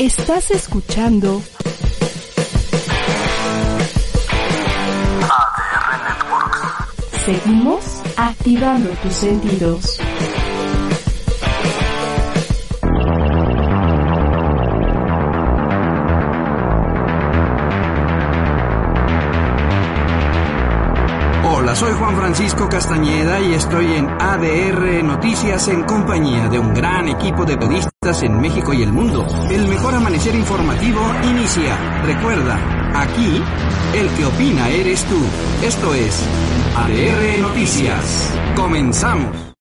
Estás escuchando ADR Network. Seguimos activando tus sentidos. Hola, soy Juan Francisco Castañeda y estoy en ADR Noticias en compañía de un gran equipo de periodistas en México y el mundo. El mejor amanecer informativo inicia. Recuerda, aquí el que opina eres tú. Esto es ADR Noticias. Comenzamos.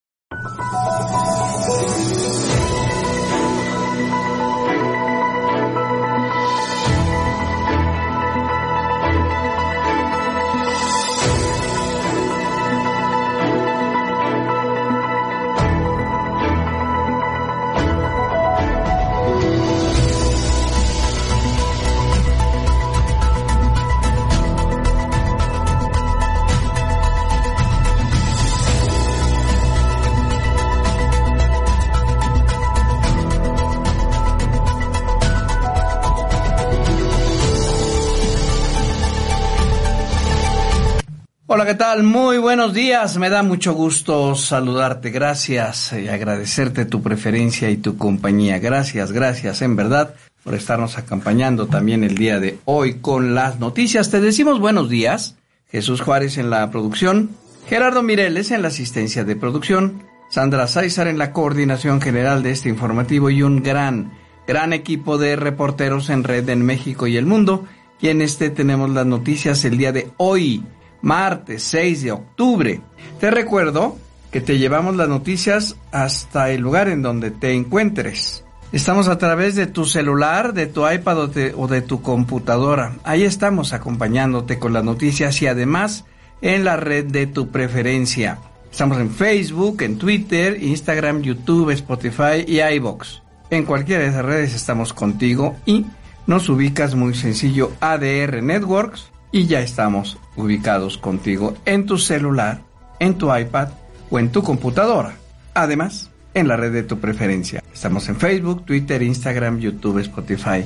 ¿Qué tal? Muy buenos días. Me da mucho gusto saludarte. Gracias y agradecerte tu preferencia y tu compañía. Gracias, gracias en verdad por estarnos acompañando también el día de hoy con las noticias. Te decimos buenos días. Jesús Juárez en la producción, Gerardo Mireles en la asistencia de producción, Sandra Sáizar en la coordinación general de este informativo y un gran, gran equipo de reporteros en red en México y el mundo. Y en este tenemos las noticias el día de hoy martes 6 de octubre. Te recuerdo que te llevamos las noticias hasta el lugar en donde te encuentres. Estamos a través de tu celular, de tu iPad o de, tu computadora. Ahí estamos acompañándote con las noticias y además en la red de tu preferencia. Estamos en Facebook, en Twitter, Instagram, YouTube, Spotify y iBox. En cualquiera de esas redes estamos contigo y nos ubicas muy sencillo ADR Networks y ya estamos ubicados contigo en tu celular, en tu iPad o en tu computadora. Además, en la red de tu preferencia. Estamos en Facebook, Twitter, Instagram, YouTube, Spotify,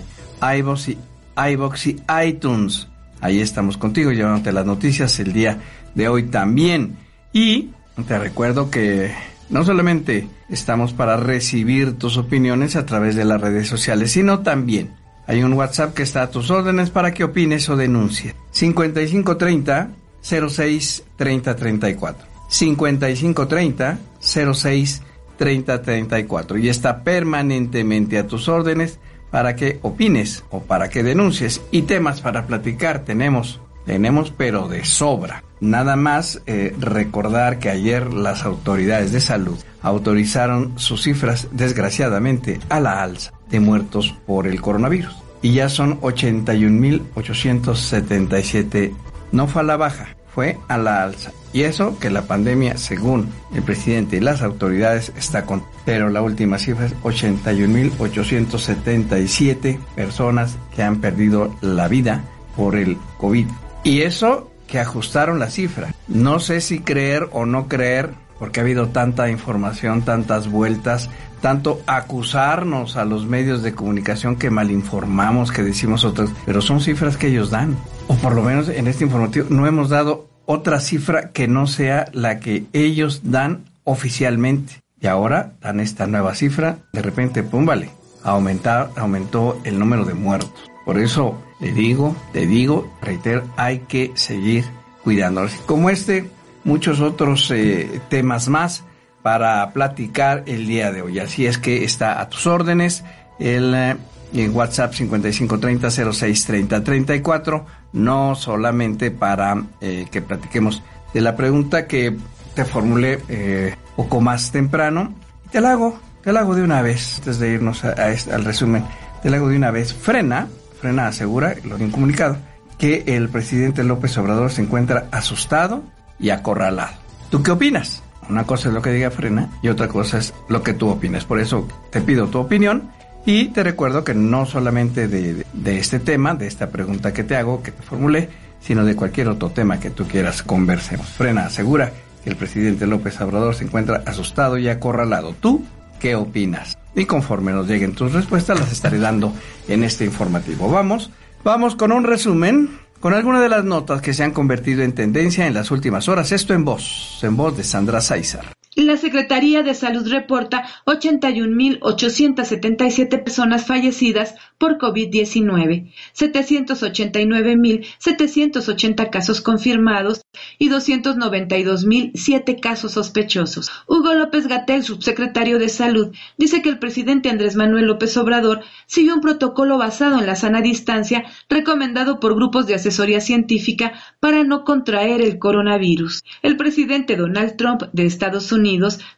iVoox y, iVoox y iTunes. Ahí estamos contigo llevándote las noticias el día de hoy también. Y te recuerdo que no solamente estamos para recibir tus opiniones a través de las redes sociales, sino también hay un WhatsApp que está a tus órdenes para que opines o denuncies. 5530 06 30 34. 5530 06 30 34. Y está permanentemente a tus órdenes para que opines o para que denuncies. Y temas para platicar tenemos, tenemos pero de sobra. Nada más eh, recordar que ayer las autoridades de salud autorizaron sus cifras, desgraciadamente, a la alza de muertos por el coronavirus. Y ya son 81.877. No fue a la baja, fue a la alza. Y eso que la pandemia, según el presidente y las autoridades, está con... Pero la última cifra es 81.877 personas que han perdido la vida por el COVID. Y eso que ajustaron la cifra. No sé si creer o no creer, porque ha habido tanta información, tantas vueltas, tanto acusarnos a los medios de comunicación que malinformamos, que decimos otras, pero son cifras que ellos dan. O por lo menos en este informativo no hemos dado otra cifra que no sea la que ellos dan oficialmente. Y ahora dan esta nueva cifra, de repente, pum, vale, aumentar, aumentó el número de muertos. Por eso le digo, te digo, reitero, hay que seguir cuidándonos. Como este, muchos otros eh, temas más para platicar el día de hoy. Así es que está a tus órdenes el, eh, el WhatsApp 5530-063034, no solamente para eh, que platiquemos de la pregunta que te formulé eh, poco más temprano. Te la hago, te la hago de una vez, antes de irnos a, a este, al resumen, te la hago de una vez. Frena, Frena asegura, lo han comunicado, que el presidente López Obrador se encuentra asustado y acorralado. ¿Tú qué opinas? Una cosa es lo que diga Frena y otra cosa es lo que tú opinas. Por eso te pido tu opinión y te recuerdo que no solamente de, de, este tema, de esta pregunta que te hago, que te formulé, sino de cualquier otro tema que tú quieras conversemos. Frena asegura que el presidente López Obrador se encuentra asustado y acorralado. ¿Tú qué opinas. Y conforme nos lleguen tus respuestas, las estaré dando en este informativo. Vamos, vamos con un resumen con algunas de las notas que se han convertido en tendencia en las últimas horas. Esto en voz, en voz de Sandra Sáizar. La Secretaría de Salud reporta 81.877 personas fallecidas por COVID-19, 789.780 casos confirmados y 292.007 casos sospechosos. Hugo López Gatel, subsecretario de Salud, dice que el presidente Andrés Manuel López Obrador sigue un protocolo basado en la sana distancia recomendado por grupos de asesoría científica para no contraer el coronavirus. El presidente Donald Trump de Estados Unidos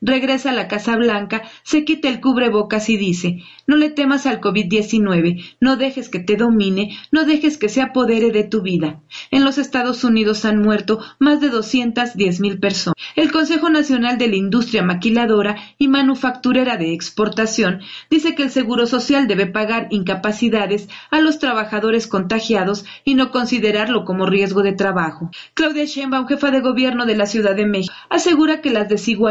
regresa a la Casa Blanca, se quita el cubrebocas y dice, no le temas al COVID-19, no dejes que te domine, no dejes que se apodere de tu vida. En los Estados Unidos han muerto más de 210 mil personas. El Consejo Nacional de la Industria Maquiladora y Manufacturera de Exportación dice que el Seguro Social debe pagar incapacidades a los trabajadores contagiados y no considerarlo como riesgo de trabajo. Claudia Sheinbaum, jefa de gobierno de la Ciudad de México, asegura que las desigualdades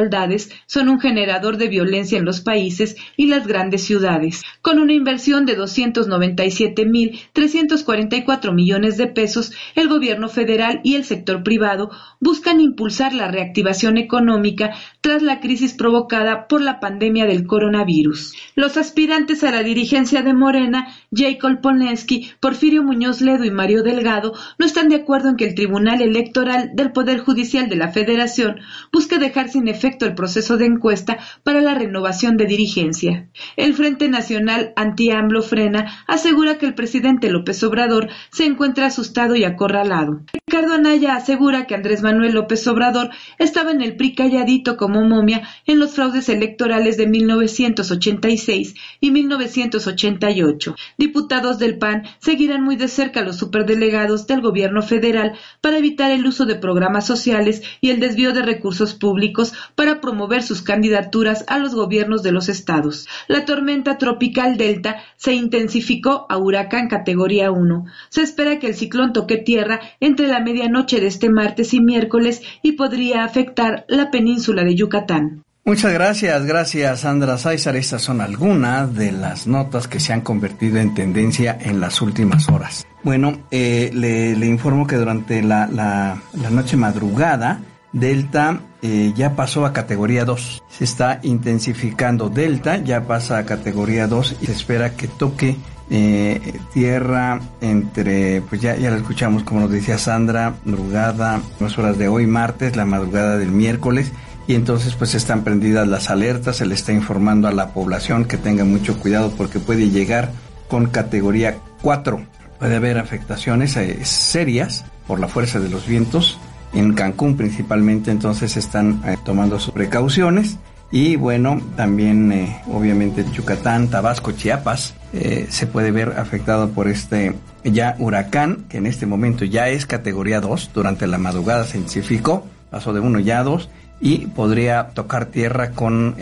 son un generador de violencia en los países y las grandes ciudades. Con una inversión de 297.344 millones de pesos, el gobierno federal y el sector privado buscan impulsar la reactivación económica tras la crisis provocada por la pandemia del coronavirus. Los aspirantes a la dirigencia de Morena, Jacob Polensky, Porfirio Muñoz Ledo y Mario Delgado, no están de acuerdo en que el Tribunal Electoral del Poder Judicial de la Federación busque dejar sin efecto el proceso de encuesta para la renovación de dirigencia. El Frente Nacional Anti-AMLO Frena asegura que el presidente López Obrador se encuentra asustado y acorralado. Ricardo Anaya asegura que Andrés Manuel López Obrador estaba en el PRI calladito como momia en los fraudes electorales de 1986 y 1988. Diputados del PAN seguirán muy de cerca a los superdelegados del gobierno federal para evitar el uso de programas sociales y el desvío de recursos públicos para promover sus candidaturas a los gobiernos de los estados. La tormenta tropical Delta se intensificó a huracán categoría 1. Se espera que el ciclón toque tierra entre la medianoche de este martes y miércoles y podría afectar la península de Yucatán. Muchas gracias, gracias Sandra César. Estas son algunas de las notas que se han convertido en tendencia en las últimas horas. Bueno, eh, le, informo que durante la, la noche madrugada, Delta eh, ya pasó a categoría 2. Se está intensificando Delta, ya pasa a categoría 2 y se espera que toque eh, tierra entre, pues ya, ya lo escuchamos como nos decía Sandra, madrugada, las horas de hoy, martes, la madrugada del miércoles. Y entonces pues están prendidas las alertas, se le está informando a la población que tenga mucho cuidado porque puede llegar con categoría 4. Puede haber afectaciones eh, serias por la fuerza de los vientos en Cancún principalmente, entonces están eh, tomando sus precauciones. Y bueno, también eh, obviamente Yucatán, Tabasco, Chiapas eh, se puede ver afectado por este ya huracán, que en este momento ya es categoría 2, durante la madrugada se intensificó, pasó de 1 ya a 2 y podría tocar tierra con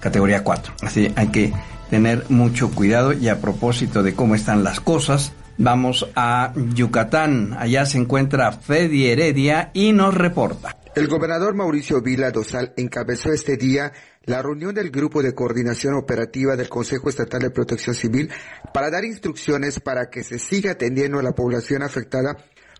categoría 4. Así hay que tener mucho cuidado y a propósito de cómo están las cosas, Vamos a Yucatán. Allá se encuentra Fedi Heredia y nos reporta. El gobernador Mauricio Vila Dosal encabezó este día la reunión del Grupo de Coordinación Operativa del Consejo Estatal de Protección Civil para dar instrucciones para que se siga atendiendo a la población afectada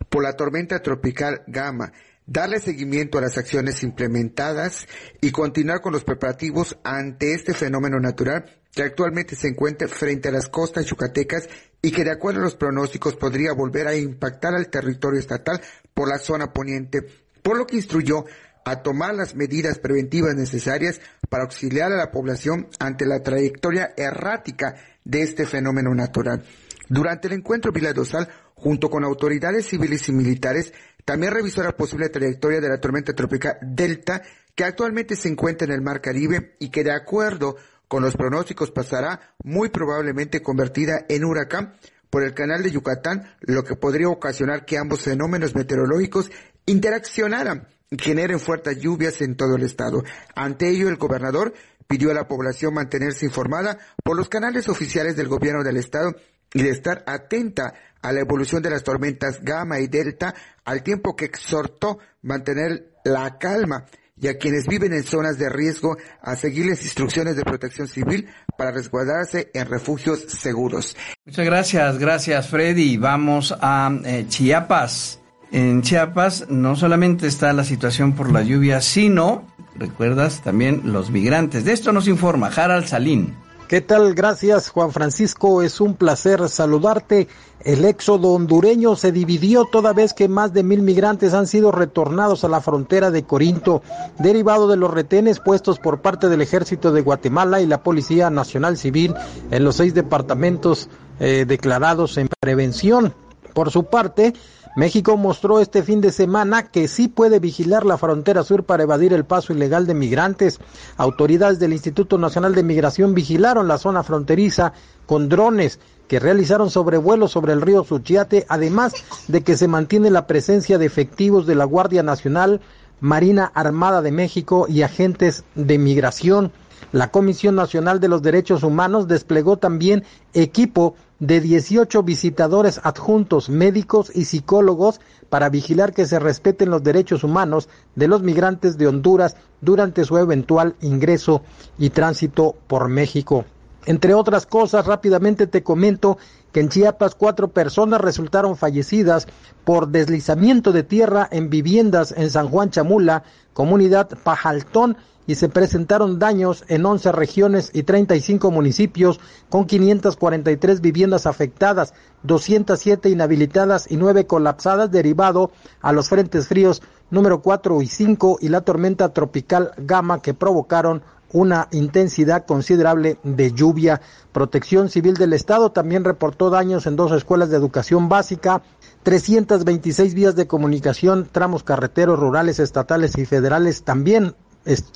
por la tormenta tropical Gama, darle seguimiento a las acciones implementadas y continuar con los preparativos ante este fenómeno natural que actualmente se encuentra frente a las costas yucatecas y que de acuerdo a los pronósticos podría volver a impactar al territorio estatal por la zona poniente, por lo que instruyó a tomar las medidas preventivas necesarias para auxiliar a la población ante la trayectoria errática de este fenómeno natural. Durante el encuentro biladosal, junto con autoridades civiles y militares, también revisó la posible trayectoria de la tormenta tropical Delta, que actualmente se encuentra en el Mar Caribe y que de acuerdo con los pronósticos pasará muy probablemente convertida en huracán por el canal de Yucatán, lo que podría ocasionar que ambos fenómenos meteorológicos interaccionaran y generen fuertes lluvias en todo el estado. Ante ello, el gobernador pidió a la población mantenerse informada por los canales oficiales del gobierno del estado y de estar atenta a la evolución de las tormentas Gamma y Delta, al tiempo que exhortó mantener la calma y a quienes viven en zonas de riesgo a seguir las instrucciones de protección civil para resguardarse en refugios seguros. Muchas gracias, gracias Freddy. Vamos a eh, Chiapas. En Chiapas no solamente está la situación por la lluvia, sino, recuerdas, también los migrantes. De esto nos informa Harald Salín. ¿Qué tal? Gracias Juan Francisco, es un placer saludarte. El éxodo hondureño se dividió toda vez que más de mil migrantes han sido retornados a la frontera de Corinto, derivado de los retenes puestos por parte del ejército de Guatemala y la Policía Nacional Civil en los seis departamentos eh, declarados en prevención. Por su parte, México mostró este fin de semana que sí puede vigilar la frontera sur para evadir el paso ilegal de migrantes. Autoridades del Instituto Nacional de Migración vigilaron la zona fronteriza con drones que realizaron sobrevuelos sobre el río Suchiate, además de que se mantiene la presencia de efectivos de la Guardia Nacional, Marina Armada de México y agentes de migración. La Comisión Nacional de los Derechos Humanos desplegó también equipo de 18 visitadores adjuntos, médicos y psicólogos para vigilar que se respeten los derechos humanos de los migrantes de Honduras durante su eventual ingreso y tránsito por México. Entre otras cosas, rápidamente te comento que en Chiapas cuatro personas resultaron fallecidas por deslizamiento de tierra en viviendas en San Juan Chamula, comunidad Pajaltón, y se presentaron daños en 11 regiones y 35 municipios con 543 viviendas afectadas, 207 inhabilitadas y 9 colapsadas derivado a los frentes fríos número 4 y 5 y la tormenta tropical Gama que provocaron una intensidad considerable de lluvia. Protección Civil del Estado también reportó daños en dos escuelas de educación básica, 326 vías de comunicación, tramos carreteros rurales, estatales y federales también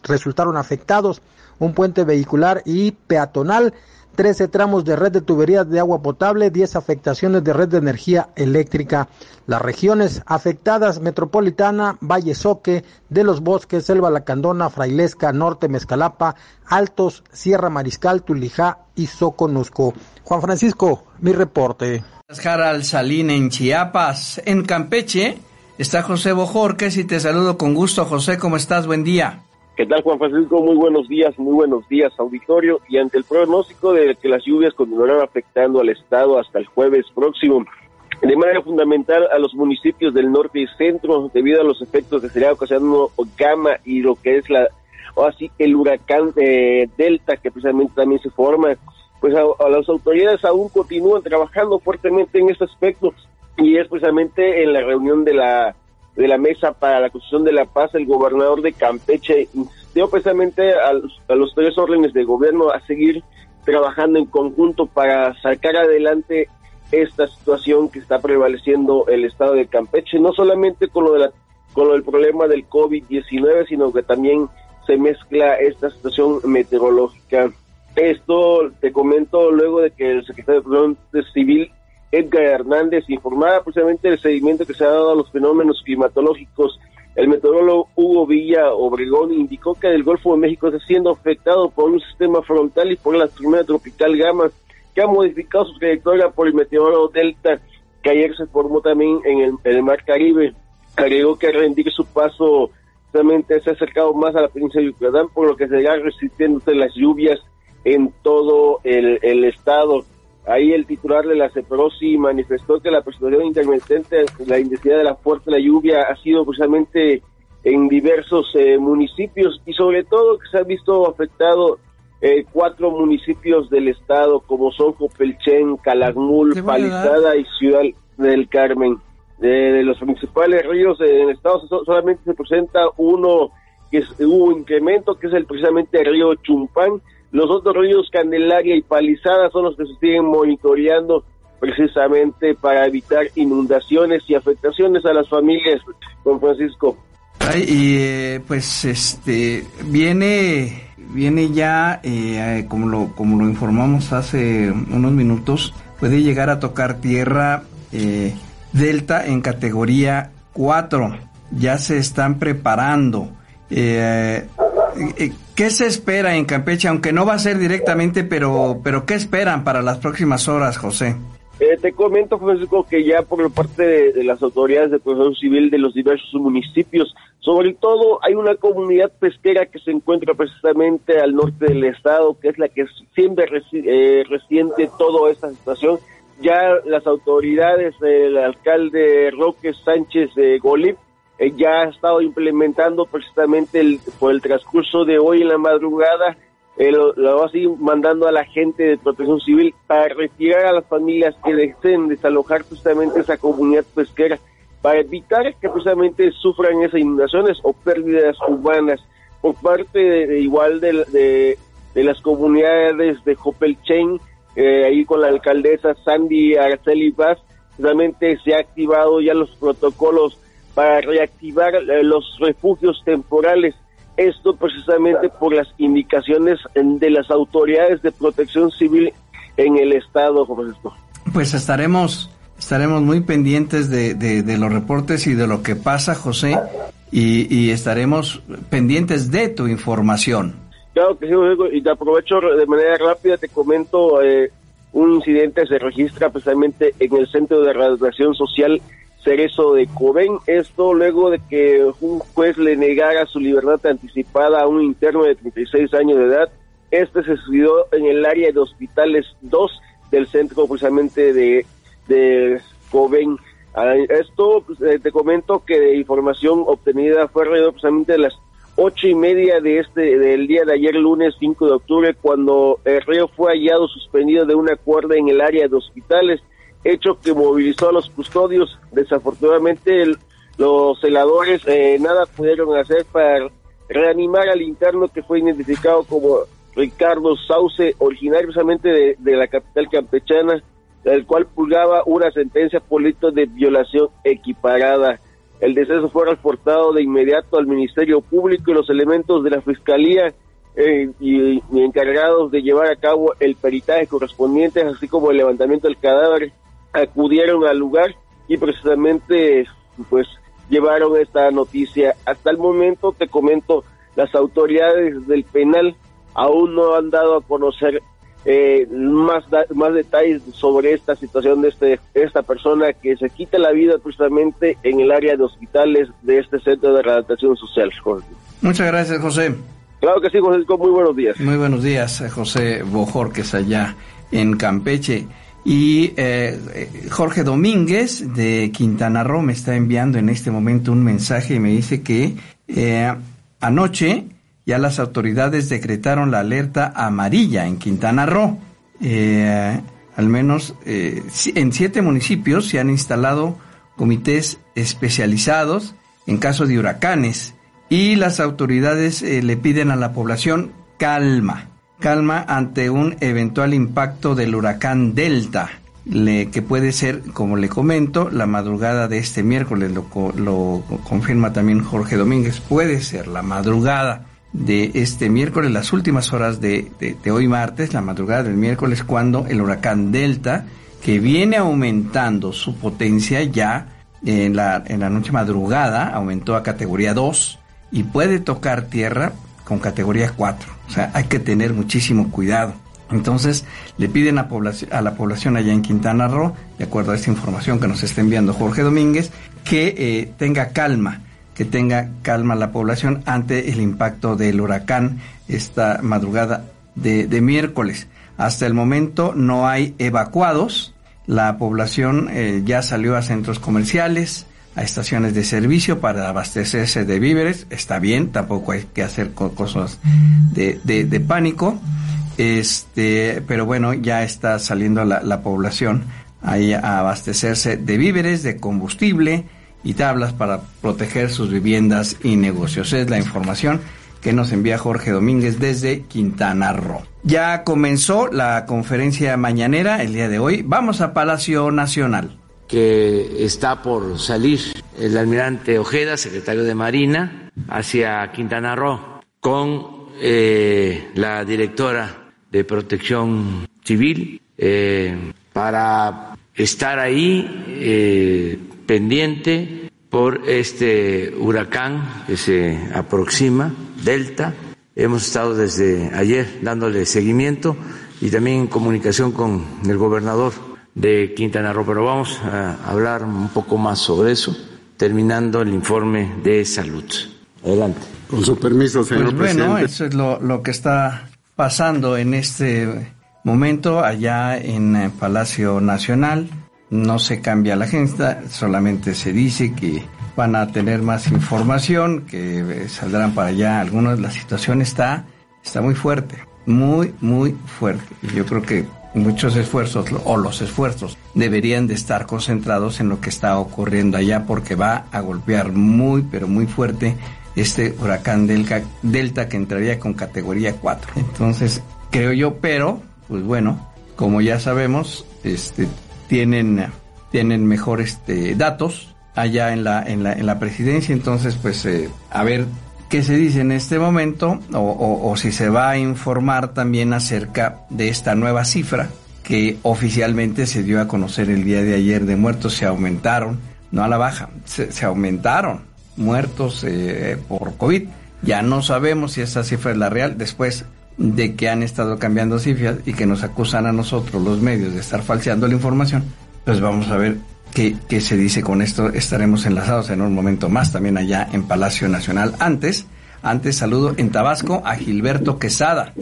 resultaron afectados, un puente vehicular y peatonal, 13 tramos de red de tuberías de agua potable, 10 afectaciones de red de energía eléctrica. Las regiones afectadas, Metropolitana, Valle Soque, de los Bosques, Selva Lacandona, Frailesca, Norte, Mezcalapa, Altos, Sierra Mariscal, Tulijá y Soconusco. Juan Francisco, mi reporte. Harald Salín en Chiapas, en Campeche, está José Bojorques y te saludo con gusto. José, ¿cómo estás? Buen día. ¿Qué tal, Juan Francisco? Muy buenos días, muy buenos días, auditorio. Y ante el pronóstico de que las lluvias continuarán afectando al Estado hasta el jueves próximo, de manera fundamental a los municipios del norte y centro, debido a los efectos que sería ocasionando Gama y lo que es la, o así, el huracán eh, Delta, que precisamente también se forma, pues a, las autoridades aún continúan trabajando fuertemente en este aspecto, y es precisamente en la reunión de la de la Mesa para la Construcción de la Paz, el gobernador de Campeche insistió precisamente a los, tres órdenes de gobierno a seguir trabajando en conjunto para sacar adelante esta situación que está prevaleciendo el estado de Campeche, no solamente con lo, de la, con lo del problema del COVID-19, sino que también se mezcla esta situación meteorológica. Esto te comento luego de que el secretario de Civil Edgar Hernández informaba precisamente del seguimiento que se ha dado a los fenómenos climatológicos. El meteorólogo Hugo Villa Obregón indicó que el Golfo de México está siendo afectado por un sistema frontal y por la tormenta tropical Gama, que ha modificado su trayectoria por el meteoro Delta, que ayer se formó también en el, Mar Caribe. Agregó que al rendir su paso, se ha acercado más a la península de Yucatán, por lo que se irá resistiéndose las lluvias en todo el estado. Ahí el titular de la CEPROSI manifestó que la precipitación intermitente, la intensidad de la fuerte la lluvia ha sido precisamente en diversos eh, municipios y sobre todo que se han visto afectados eh, cuatro municipios del estado como son Copelchen, Calakmul, Palizada y Ciudad del Carmen. De, los principales ríos en el estado solamente se presenta uno que es, hubo incremento que es el precisamente el río Chumpán los otros ríos Candelaria y Palizada son los que se siguen monitoreando precisamente para evitar inundaciones y afectaciones a las familias, don Francisco. Ay, y eh, pues este viene viene ya eh, como lo como lo informamos hace unos minutos puede llegar a tocar tierra eh, delta en categoría 4 ya se están preparando ¿Qué se espera en Campeche? Aunque no va a ser directamente, pero, pero ¿qué esperan para las próximas horas, José? Eh, te comento, Francisco, que ya por parte de, las autoridades de protección civil de los diversos municipios, sobre todo hay una comunidad pesquera que se encuentra precisamente al norte del estado, que es la que siempre eh, resiente toda esta situación. Ya las autoridades, el alcalde Roque Sánchez de Golip, eh, ya ha estado implementando precisamente el, por el transcurso de hoy en la madrugada eh, lo, va a seguir mandando a la gente de protección civil para retirar a las familias que deseen desalojar justamente esa comunidad pesquera para evitar que precisamente sufran esas inundaciones o pérdidas humanas. Por parte de, igual de, de, las comunidades de Hopelchen, eh, ahí con la alcaldesa Sandy Araceli Vaz, realmente se ha activado ya los protocolos para reactivar eh, los refugios temporales esto precisamente por las indicaciones de las autoridades de protección civil en el estado, Francisco. Pues estaremos, estaremos muy pendientes de, de, los reportes y de lo que pasa, José, y, estaremos pendientes de tu información. Claro que sí, y te aprovecho de manera rápida, te comento, eh, un incidente se registra precisamente en el Centro de Radiación Social Cerezo de Coben. Esto luego de que un juez le negara su libertad anticipada a un interno de 36 años de edad. Este se subió en el área de hospitales 2 del centro precisamente de, de Coben. Esto pues, eh, te comento que de información obtenida fue alrededor precisamente de las ocho y media de este del día de ayer lunes 5 de octubre cuando el río fue hallado suspendido de una cuerda en el área de hospitales hecho que movilizó a los custodios. Desafortunadamente los celadores eh, nada pudieron hacer para reanimar al interno que fue identificado como Ricardo Sauce, originario precisamente de, la capital campechana, el cual pulgaba una sentencia política de violación equiparada. El deceso fue reportado de inmediato al Ministerio Público y los elementos de la Fiscalía eh, y, encargados de llevar a cabo el peritaje correspondiente, así como el levantamiento del cadáver, acudieron al lugar y precisamente pues llevaron esta noticia. Hasta el momento te comento, las autoridades del penal aún no han dado a conocer eh, más más detalles sobre esta situación de este esta persona que se quita la vida precisamente en el área de hospitales de este centro de readaptación social. Muchas gracias, José. Claro que sí, José. Muy buenos días. Muy buenos días, José Bojor, que es allá en Campeche. Y eh, Jorge Domínguez de Quintana Roo me está enviando en este momento un mensaje y me dice que eh, anoche ya las autoridades decretaron la alerta amarilla en Quintana Roo. Eh, al menos en siete municipios se han instalado comités especializados en caso de huracanes y las autoridades le piden a la población calma calma ante un eventual impacto del huracán Delta, que puede ser, como le comento, la madrugada de este miércoles, lo, lo confirma también Jorge Domínguez, puede ser la madrugada de este miércoles, las últimas horas de, de, hoy martes, la madrugada del miércoles, cuando el huracán Delta, que viene aumentando su potencia ya en la, en la noche madrugada, aumentó a categoría 2 y puede tocar tierra con categoría 4. O sea, hay que tener muchísimo cuidado. Entonces, le piden a, a, la población allá en Quintana Roo, de acuerdo a esta información que nos está enviando Jorge Domínguez, que eh, tenga calma, que tenga calma la población ante el impacto del huracán esta madrugada de, miércoles. Hasta el momento no hay evacuados, la población eh, ya salió a centros comerciales, a estaciones de servicio para abastecerse de víveres, está bien, tampoco hay que hacer cosas de, de, pánico, este, pero bueno, ya está saliendo la, la población ahí a abastecerse de víveres, de combustible y tablas para proteger sus viviendas y negocios. Es la información que nos envía Jorge Domínguez desde Quintana Roo. Ya comenzó la conferencia mañanera el día de hoy. Vamos a Palacio Nacional que está por salir el almirante Ojeda, secretario de Marina, hacia Quintana Roo con eh, la directora de Protección Civil eh, para estar ahí eh, pendiente por este huracán que se aproxima, Delta. Hemos estado desde ayer dándole seguimiento y también en comunicación con el gobernador de Quintana Roo, pero vamos a hablar un poco más sobre eso, terminando el informe de salud. Adelante. Con su permiso, señor pues bueno, presidente. eso es lo, lo que está pasando en este momento allá en eh, Palacio Nacional. No se cambia la agenda, solamente se dice que van a tener más información, que eh, saldrán para allá algunos. La situación está, está muy fuerte, muy, muy fuerte. Yo creo que muchos esfuerzos o los esfuerzos deberían de estar concentrados en lo que está ocurriendo allá porque va a golpear muy, pero muy fuerte este huracán Delta, Delta que entraría con categoría 4. Entonces, creo yo, pero, pues bueno, como ya sabemos, este, tienen, tienen mejores este, datos allá en la, en la, en la presidencia, entonces, pues, eh, a ver qué se dice en este momento o, si se va a informar también acerca de esta nueva cifra que oficialmente se dio a conocer el día de ayer de muertos, se aumentaron, no a la baja, se, se aumentaron muertos eh, por COVID. Ya no sabemos si esa cifra es la real después de que han estado cambiando cifras y que nos acusan a nosotros, los medios, de estar falseando la información. Pues vamos a ver qué se dice con esto. Estaremos enlazados en un momento más también allá en Palacio Nacional. Antes, antes saludo en Tabasco a Gilberto Quesada.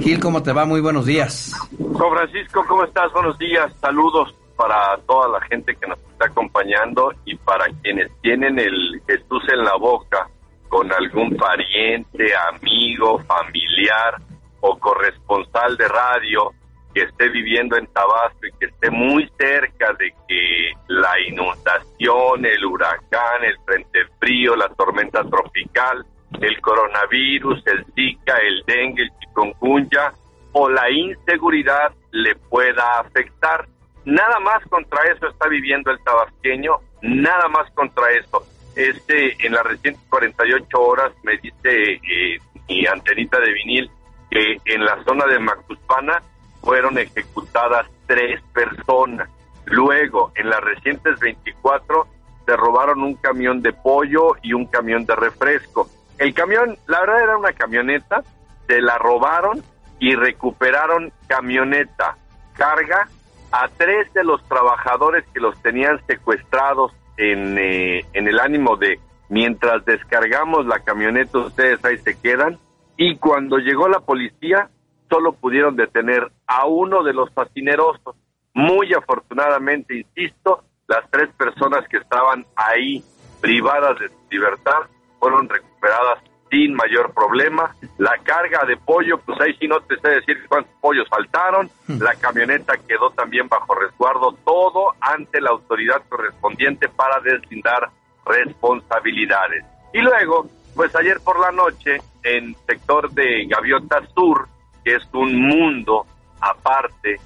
Gil, ¿cómo te va? Muy buenos días. Juan Francisco, ¿cómo estás? Buenos días. Saludos para toda la gente que nos está acompañando y para quienes tienen el Jesús en la boca con algún pariente, amigo, familiar o corresponsal de radio que esté viviendo en Tabasco y que esté muy cerca de que la inundación, el huracán, el frente frío, la tormenta tropical, el coronavirus, el Zika, el dengue, el chikungunya o la inseguridad le pueda afectar. Nada más contra eso está viviendo el tabasqueño, nada más contra eso. Este, en las recientes 48 horas me dice eh, mi antenita de vinil que en la zona de Macuspana fueron ejecutadas tres personas. Luego, en las recientes 24, se robaron un camión de pollo y un camión de refresco. El camión, la verdad era una camioneta, se la robaron y recuperaron camioneta, carga a tres de los trabajadores que los tenían secuestrados en, eh, en el ánimo de mientras descargamos la camioneta ustedes ahí se quedan y cuando llegó la policía solo pudieron detener a uno de los fascinerosos. Muy afortunadamente, insisto, las tres personas que estaban ahí privadas de su libertad fueron recuperadas sin mayor problema. La carga de pollo, pues ahí sí no te sé decir cuántos pollos faltaron. La camioneta quedó también bajo resguardo, todo ante la autoridad correspondiente para deslindar responsabilidades. Y luego, pues ayer por la noche, en sector de Gaviota Sur, que es un mundo aparte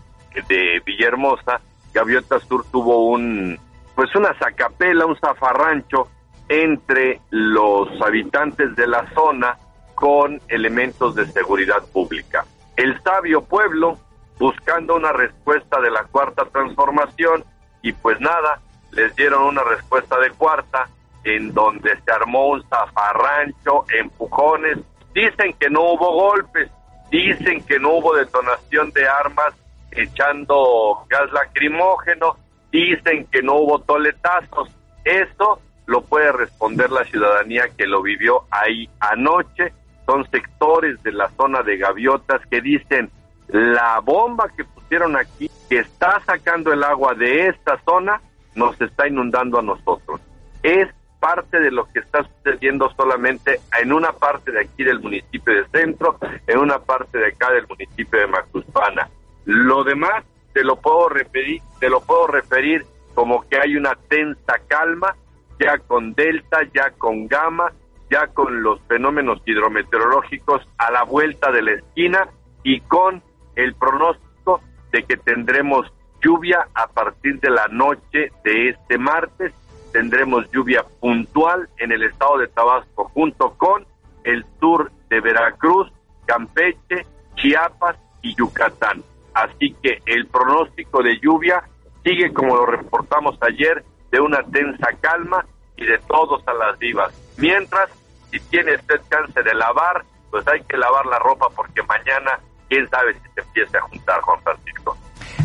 de Villahermosa, Gaviota Sur tuvo un, pues una zacapela, un zafarrancho entre los habitantes de la zona con elementos de seguridad pública. El sabio pueblo buscando una respuesta de la cuarta transformación y pues nada, les dieron una respuesta de cuarta en donde se armó un zafarrancho, empujones, dicen que no hubo golpes, dicen que no hubo detonación de armas echando gas lacrimógeno, dicen que no hubo toletazos, eso lo puede responder la ciudadanía que lo vivió ahí anoche. Son sectores de la zona de gaviotas que dicen la bomba que pusieron aquí, que está sacando el agua de esta zona, nos está inundando a nosotros. Es parte de lo que está sucediendo solamente en una parte de aquí del municipio de Centro, en una parte de acá del municipio de Macuspana. Lo demás te lo puedo referir, te lo puedo referir como que hay una tensa calma, ya con delta, ya con gamma, ya con los fenómenos hidrometeorológicos a la vuelta de la esquina y con el pronóstico de que tendremos lluvia a partir de la noche de este martes. Tendremos lluvia puntual en el estado de Tabasco junto con el sur de Veracruz, Campeche, Chiapas y Yucatán. Así que el pronóstico de lluvia sigue como lo reportamos ayer, de una tensa calma y de todos a las divas. Mientras, si tiene usted chance de lavar, pues hay que lavar la ropa porque mañana, quién sabe si se empiece a juntar, Juan Francisco.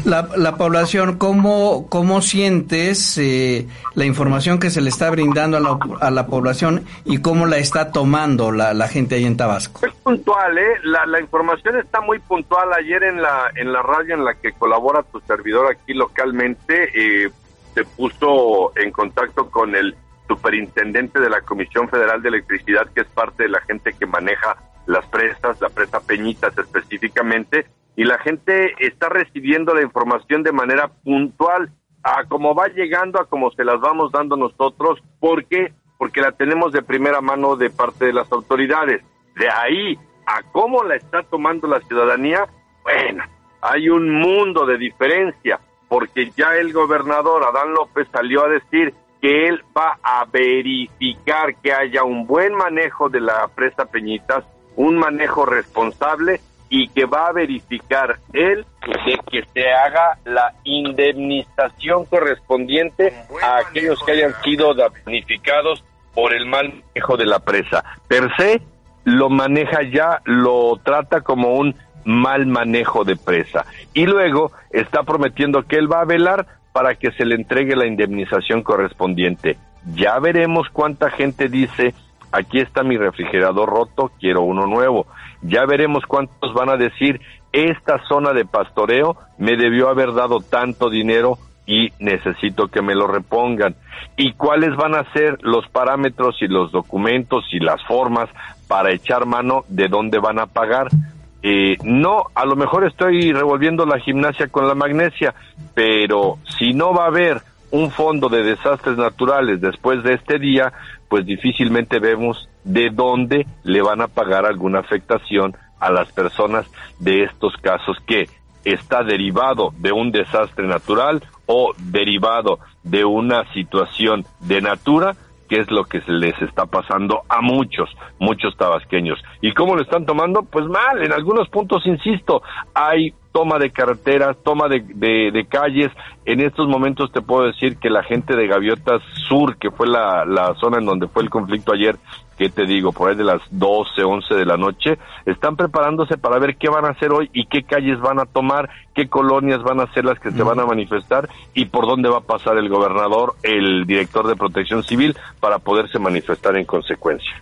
La, la población, ¿cómo, cómo sientes eh, la información que se le está brindando a la, a la población y cómo la está tomando la, la gente ahí en Tabasco? Es puntual, ¿eh? La, la información está muy puntual. Ayer en la, en la radio en la que colabora tu servidor aquí localmente, eh, se puso en contacto con el superintendente de la Comisión Federal de Electricidad, que es parte de la gente que maneja las presas, la presa Peñitas específicamente, y la gente está recibiendo la información de manera puntual, a cómo va llegando, a cómo se las vamos dando nosotros, ¿por qué? Porque la tenemos de primera mano de parte de las autoridades. De ahí a cómo la está tomando la ciudadanía, bueno, hay un mundo de diferencia, porque ya el gobernador Adán López salió a decir que él va a verificar que haya un buen manejo de la presa Peñitas, un manejo responsable y que va a verificar él de que se haga la indemnización correspondiente a aquellos que hayan sido damnificados por el mal manejo de la presa. Per se lo maneja ya, lo trata como un mal manejo de presa y luego está prometiendo que él va a velar para que se le entregue la indemnización correspondiente. Ya veremos cuánta gente dice, aquí está mi refrigerador roto, quiero uno nuevo. Ya veremos cuántos van a decir, esta zona de pastoreo me debió haber dado tanto dinero y necesito que me lo repongan. ¿Y cuáles van a ser los parámetros y los documentos y las formas para echar mano de dónde van a pagar? Eh, no, a lo mejor estoy revolviendo la gimnasia con la magnesia, pero si no va a haber un fondo de desastres naturales después de este día, pues difícilmente vemos de dónde le van a pagar alguna afectación a las personas de estos casos que está derivado de un desastre natural o derivado de una situación de natura que es lo que se les está pasando a muchos, muchos tabasqueños. ¿Y cómo lo están tomando? Pues mal, en algunos puntos, insisto, hay toma de carreteras, toma de, de, calles. En estos momentos te puedo decir que la gente de Gaviotas Sur, que fue la, la zona en donde fue el conflicto ayer, ¿qué te digo? Por ahí de las 12, 11 de la noche, están preparándose para ver qué van a hacer hoy y qué calles van a tomar, qué colonias van a ser las que se van a manifestar y por dónde va a pasar el gobernador, el director de protección civil, para poderse manifestar en consecuencia.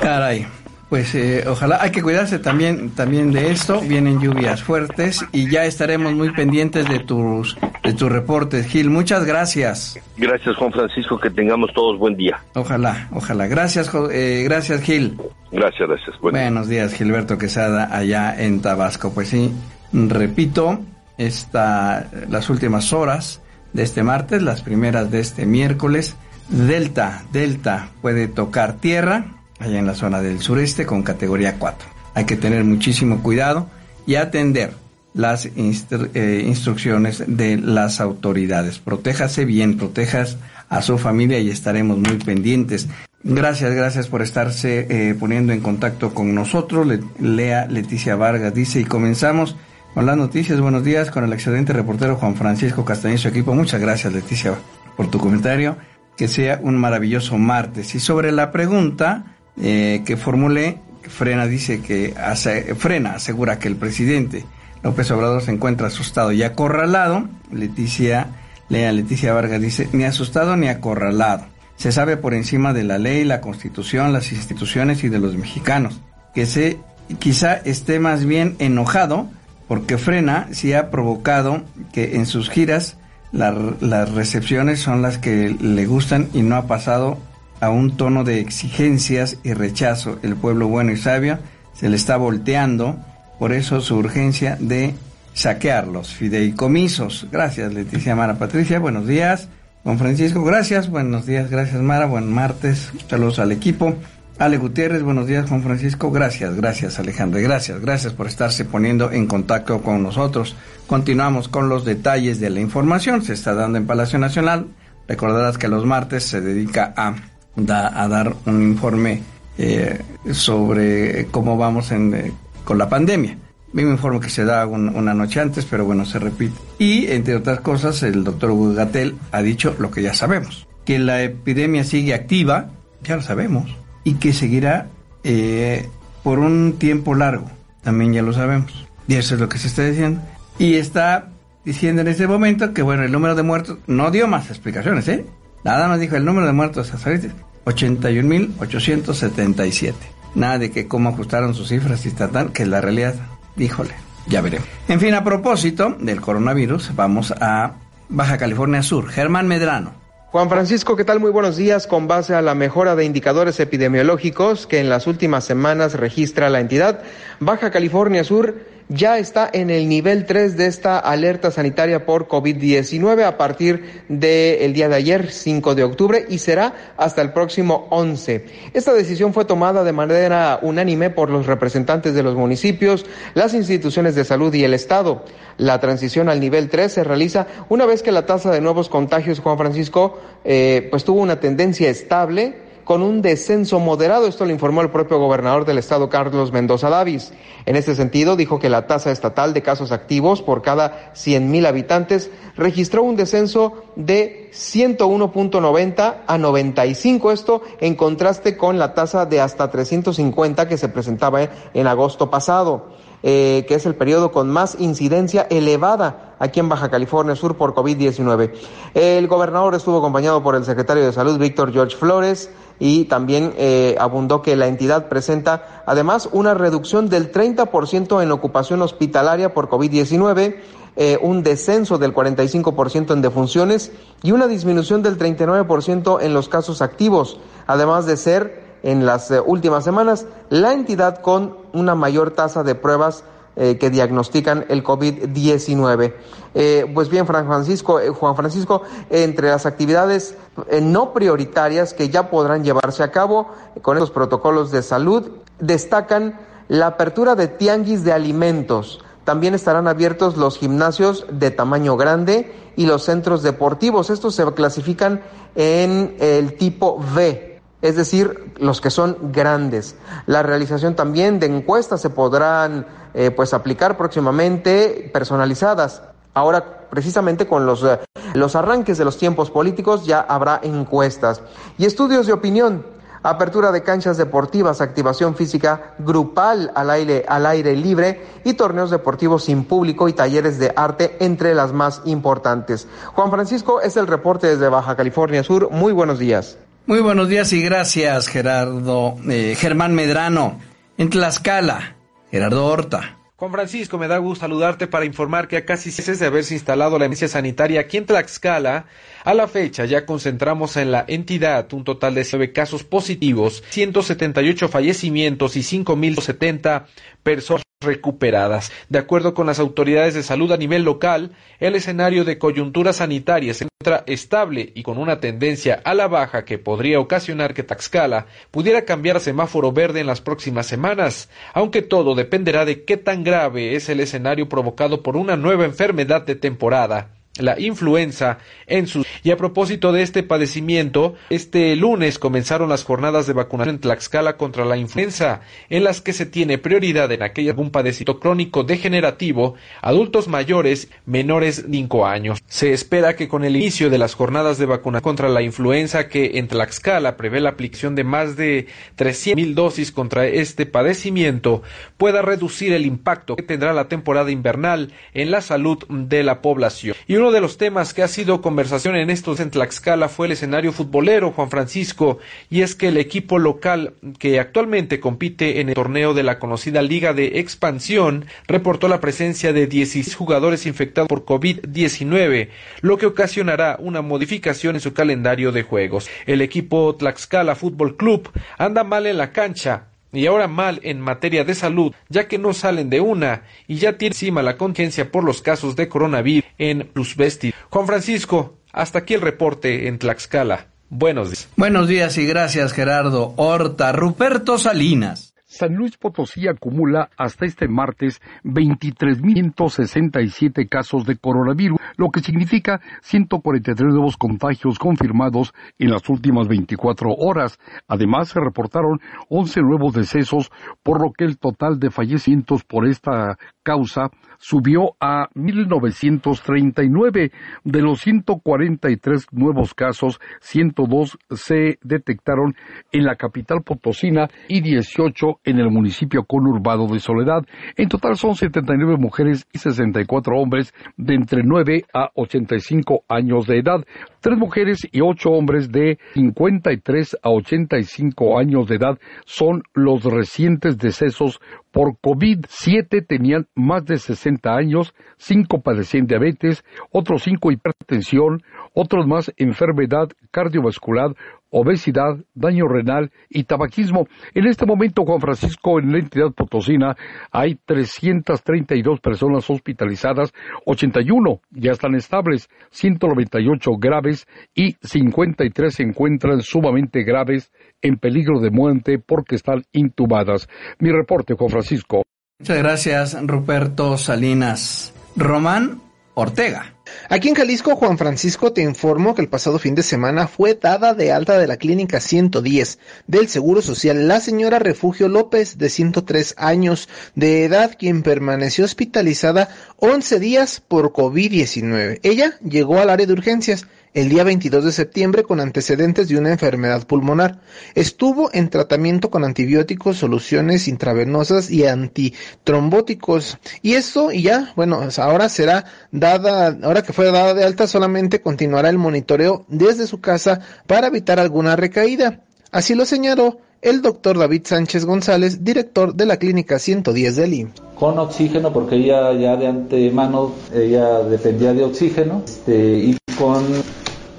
Caray. Pues eh, ojalá hay que cuidarse también también de esto. Vienen lluvias fuertes y ya estaremos muy pendientes de tus de tus reportes, Gil. Muchas gracias. Gracias, Juan Francisco. Que tengamos todos buen día. Ojalá, ojalá. Gracias, eh, gracias, Gil. Gracias, gracias. Buenos días, Gilberto Quesada, allá en Tabasco. Pues sí, repito, esta, las últimas horas de este martes, las primeras de este miércoles, Delta, Delta puede tocar tierra allá en la zona del sureste con categoría 4. Hay que tener muchísimo cuidado y atender las eh, instrucciones de las autoridades. Protéjase bien, protejas a su familia y estaremos muy pendientes. Gracias, gracias por estarse eh, poniendo en contacto con nosotros. Lea Leticia Vargas dice y comenzamos con las noticias. Buenos días con el excelente reportero Juan Francisco Castañez, su equipo. Muchas gracias Leticia por tu comentario. Que sea un maravilloso martes. Y sobre la pregunta, eh, que formulé, Frena dice que hace, Frena asegura que el presidente López Obrador se encuentra asustado y acorralado. Leticia, Lea Leticia Vargas dice, ni asustado ni acorralado. Se sabe por encima de la ley, la constitución, las instituciones y de los mexicanos. Que se quizá esté más bien enojado porque Frena sí ha provocado que en sus giras las recepciones son las que le gustan y no ha pasado a un tono de exigencias y rechazo. El pueblo bueno y sabio se le está volteando, por eso su urgencia de saquear los fideicomisos. Gracias, Leticia Mara Patricia. Buenos días. Juan Francisco, gracias. Buenos días, gracias, Mara. Buen martes. Saludos al equipo. Ale Gutiérrez, buenos días, Juan Francisco. Gracias, gracias, Alejandro. Gracias, gracias por estarse poniendo en contacto con nosotros. Continuamos con los detalles de la información. Se está dando en Palacio Nacional. Recordarás que los martes se dedica a da, a dar un informe eh, sobre cómo vamos eh, con la pandemia. Mismo informe que se da una noche antes, pero bueno, se repite. Y, entre otras cosas, el doctor Gatel ha dicho lo que ya sabemos, que la epidemia sigue activa, ya lo sabemos, y que seguirá eh, por un tiempo largo, también ya lo sabemos. Y eso es lo que se está diciendo. Y está diciendo en ese momento que, bueno, el número de muertos, no dio más explicaciones, ¿eh? Nada más dijo el número de muertos hasta ahorita, 81.877. Nada de que cómo ajustaron sus cifras y está tan, que es la realidad. Híjole, ya veremos. En fin, a propósito del coronavirus, vamos a Baja California Sur. Germán Medrano. Juan Francisco, ¿qué tal? Muy buenos días. Con base a la mejora de indicadores epidemiológicos que en las últimas semanas registra la entidad, Baja California Sur ya está en el nivel 3 de esta alerta sanitaria por COVID-19 a partir del día de ayer, 5 de octubre, y será hasta el próximo 11. Esta decisión fue tomada de manera unánime por los representantes de los municipios, las instituciones de salud y el Estado. La transición al nivel 3 se realiza una vez que la tasa de nuevos contagios, Juan Francisco, eh, pues tuvo una tendencia estable con un descenso moderado. Esto lo informó el propio gobernador del estado, Carlos Mendoza Davis. En este sentido, dijo que la tasa estatal de casos activos por cada 100.000 habitantes registró un descenso de 101.90 a 95. Esto en contraste con la tasa de hasta 350 que se presentaba en agosto pasado. Eh, que es el periodo con más incidencia elevada aquí en Baja California Sur por COVID-19. El gobernador estuvo acompañado por el secretario de Salud, Víctor George Flores, y también eh, abundó que la entidad presenta además una reducción del 30% en ocupación hospitalaria por COVID-19, eh, un descenso del 45% en defunciones y una disminución del 39% en los casos activos, además de ser en las eh, últimas semanas la entidad con una mayor tasa de pruebas eh, que diagnostican el COVID-19. Eh, pues bien, Juan Francisco, eh, Juan Francisco, entre las actividades no prioritarias que ya podrán llevarse a cabo con estos protocolos de salud, destacan la apertura de tianguis de alimentos. También estarán abiertos los gimnasios de tamaño grande y los centros deportivos. Estos se clasifican en el tipo V es decir, los que son grandes. La realización también de encuestas se podrán eh, pues aplicar próximamente personalizadas. Ahora, precisamente con los, eh, los arranques de los tiempos políticos, ya habrá encuestas. Y estudios de opinión, apertura de canchas deportivas, activación física grupal al aire, al aire libre y torneos deportivos sin público y talleres de arte entre las más importantes. Juan Francisco es el reporte desde Baja California Sur. Muy buenos días. Muy buenos días y gracias, Gerardo. Eh, Germán Medrano, en Tlaxcala, Gerardo Horta. Juan Francisco, me da gusto saludarte para informar que a casi meses de haberse instalado la emergencia sanitaria aquí en Tlaxcala, a la fecha ya concentramos en la entidad un total de nueve casos positivos, 178 fallecimientos y 5.070 personas recuperadas. De acuerdo con las autoridades de salud a nivel local, el escenario de coyuntura sanitaria se encuentra estable y con una tendencia a la baja que podría ocasionar que Taxcala pudiera cambiar a semáforo verde en las próximas semanas, aunque todo dependerá de qué tan grave es el escenario provocado por una nueva enfermedad de temporada la influenza en sus y a propósito de este padecimiento, este lunes comenzaron las jornadas de vacunación en Tlaxcala contra la influenza, en las que se tiene prioridad en aquel algún padecimiento crónico degenerativo, adultos mayores menores de 5 años. Se espera que con el inicio de las jornadas de vacunación contra la influenza que en Tlaxcala prevé la aplicación de más de 300 mil dosis contra este padecimiento, pueda reducir el impacto que tendrá la temporada invernal en la salud de la población. Y de los temas que ha sido conversación en estos en Tlaxcala fue el escenario futbolero, Juan Francisco, y es que el equipo local que actualmente compite en el torneo de la conocida Liga de Expansión reportó la presencia de 16 jugadores infectados por COVID-19, lo que ocasionará una modificación en su calendario de juegos. El equipo Tlaxcala Fútbol Club anda mal en la cancha, y ahora mal en materia de salud, ya que no salen de una y ya tiene encima la conciencia por los casos de coronavirus en Vesti. Juan Francisco, hasta aquí el reporte en Tlaxcala. Buenos días. Buenos días y gracias Gerardo Horta. Ruperto Salinas. San Luis Potosí acumula hasta este martes 23.167 casos de coronavirus, lo que significa 143 nuevos contagios confirmados en las últimas 24 horas. Además, se reportaron 11 nuevos decesos, por lo que el total de fallecimientos por esta causa subió a 1939. De los 143 nuevos casos, 102 se detectaron en la capital potosina y 18 en el municipio conurbado de Soledad. En total son 79 mujeres y 64 hombres de entre 9 a 85 años de edad. Tres mujeres y ocho hombres de 53 a 85 años de edad son los recientes decesos por COVID. Siete tenían más de 60 años, cinco padecían diabetes, otros cinco hipertensión, otros más enfermedad cardiovascular, obesidad, daño renal y tabaquismo. En este momento, Juan Francisco, en la entidad potosina hay 332 personas hospitalizadas, 81 ya están estables, 198 graves y 53 se encuentran sumamente graves en peligro de muerte porque están intubadas. Mi reporte, Juan Francisco. Muchas gracias, Ruperto Salinas. Román Ortega. Aquí en Jalisco, Juan Francisco te informo que el pasado fin de semana fue dada de alta de la clínica 110 del Seguro Social la señora Refugio López, de 103 años de edad, quien permaneció hospitalizada 11 días por COVID-19. Ella llegó al área de urgencias el día 22 de septiembre con antecedentes de una enfermedad pulmonar. Estuvo en tratamiento con antibióticos, soluciones intravenosas y antitrombóticos. Y esto y ya, bueno, ahora será dada, ahora que fue dada de alta, solamente continuará el monitoreo desde su casa para evitar alguna recaída. Así lo señaló el doctor David Sánchez González, director de la clínica 110 del IMSS. Con oxígeno, porque ella ya de antemano, ella dependía de oxígeno, este, y con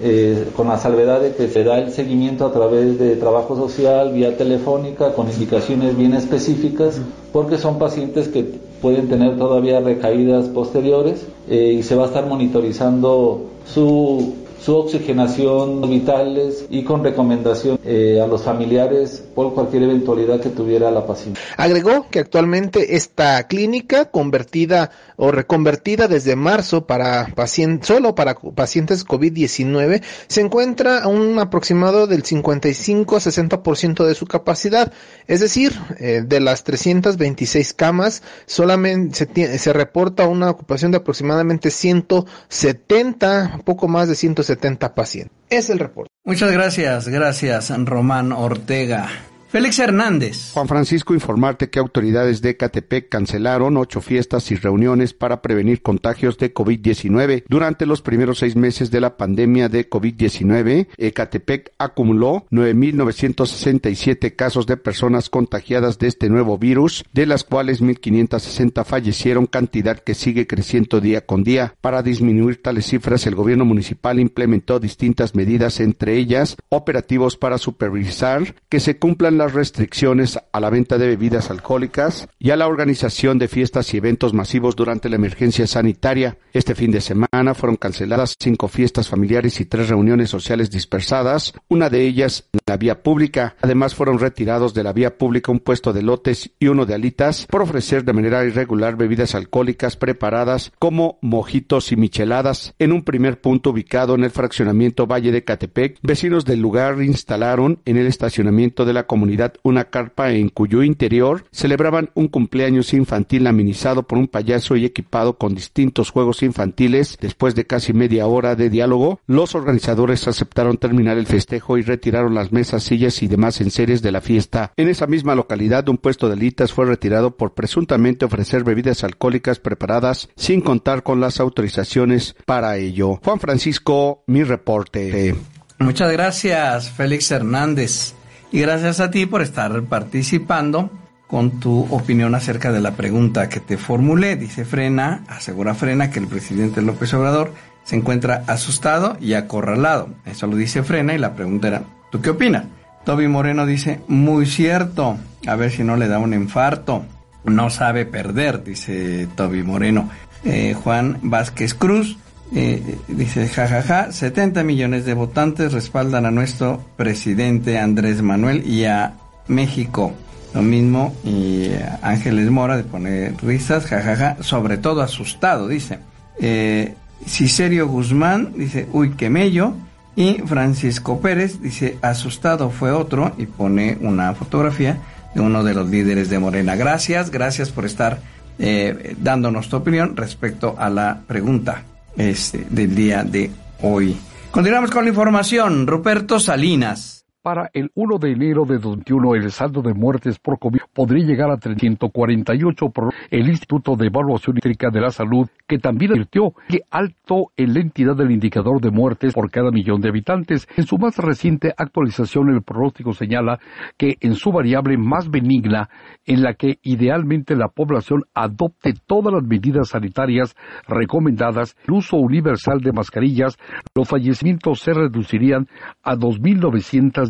eh, con la salvedad de que se da el seguimiento a través de trabajo social, vía telefónica, con indicaciones bien específicas, porque son pacientes que pueden tener todavía recaídas posteriores eh, y se va a estar monitorizando su su oxigenación vitales y con recomendación eh, a los familiares por cualquier eventualidad que tuviera la paciente. Agregó que actualmente esta clínica convertida o reconvertida desde marzo para pacientes, solo para pacientes COVID-19 se encuentra a un aproximado del 55-60% de su capacidad, es decir, eh, de las 326 camas solamente se, se reporta una ocupación de aproximadamente 170, poco más de 170 70 pacientes. Es el reporte. Muchas gracias, gracias Román Ortega. Félix Hernández. Juan Francisco, informarte que autoridades de Ecatepec cancelaron ocho fiestas y reuniones para prevenir contagios de COVID-19. Durante los primeros seis meses de la pandemia de COVID-19, Ecatepec acumuló 9.967 casos de personas contagiadas de este nuevo virus, de las cuales 1.560 fallecieron, cantidad que sigue creciendo día con día. Para disminuir tales cifras, el gobierno municipal implementó distintas medidas, entre ellas operativos para supervisar que se cumplan las restricciones a la venta de bebidas alcohólicas y a la organización de fiestas y eventos masivos durante la emergencia sanitaria. Este fin de semana fueron canceladas cinco fiestas familiares y tres reuniones sociales dispersadas, una de ellas en la vía pública. Además fueron retirados de la vía pública un puesto de lotes y uno de alitas por ofrecer de manera irregular bebidas alcohólicas preparadas como mojitos y micheladas. En un primer punto ubicado en el fraccionamiento Valle de Catepec, vecinos del lugar instalaron en el estacionamiento de la comunidad una carpa en cuyo interior celebraban un cumpleaños infantil amenizado por un payaso y equipado con distintos juegos infantiles. Después de casi media hora de diálogo, los organizadores aceptaron terminar el festejo y retiraron las mesas, sillas y demás enseres de la fiesta. En esa misma localidad, un puesto de litas fue retirado por presuntamente ofrecer bebidas alcohólicas preparadas sin contar con las autorizaciones para ello. Juan Francisco, mi reporte. Muchas gracias, Félix Hernández. Y gracias a ti por estar participando con tu opinión acerca de la pregunta que te formulé. Dice Frena, asegura Frena que el presidente López Obrador se encuentra asustado y acorralado. Eso lo dice Frena y la pregunta era, ¿tú qué opinas? Toby Moreno dice, muy cierto, a ver si no le da un infarto. No sabe perder, dice Toby Moreno. Eh, Juan Vázquez Cruz eh, dice, jajaja, 70 millones de votantes respaldan a nuestro presidente Andrés Manuel y a México. Lo mismo, y eh, Ángeles Mora de poner risas, jajaja, sobre todo asustado, dice. Eh, Cicerio Guzmán dice, uy, qué mello. Y Francisco Pérez dice, asustado fue otro y pone una fotografía de uno de los líderes de Morena. Gracias, gracias por estar eh, dándonos tu opinión respecto a la pregunta este, del día de hoy. Continuamos con la información. Ruperto Salinas. Para el 1 de enero de 2021 el saldo de muertes por COVID podría llegar a 348 por el Instituto de Evaluación Hídrica de la Salud, que también advirtió que alto en la entidad del indicador de muertes por cada millón de habitantes. En su más reciente actualización, el pronóstico señala que en su variable más benigna, en la que idealmente la población adopte todas las medidas sanitarias recomendadas, el uso universal de mascarillas, los fallecimientos se reducirían a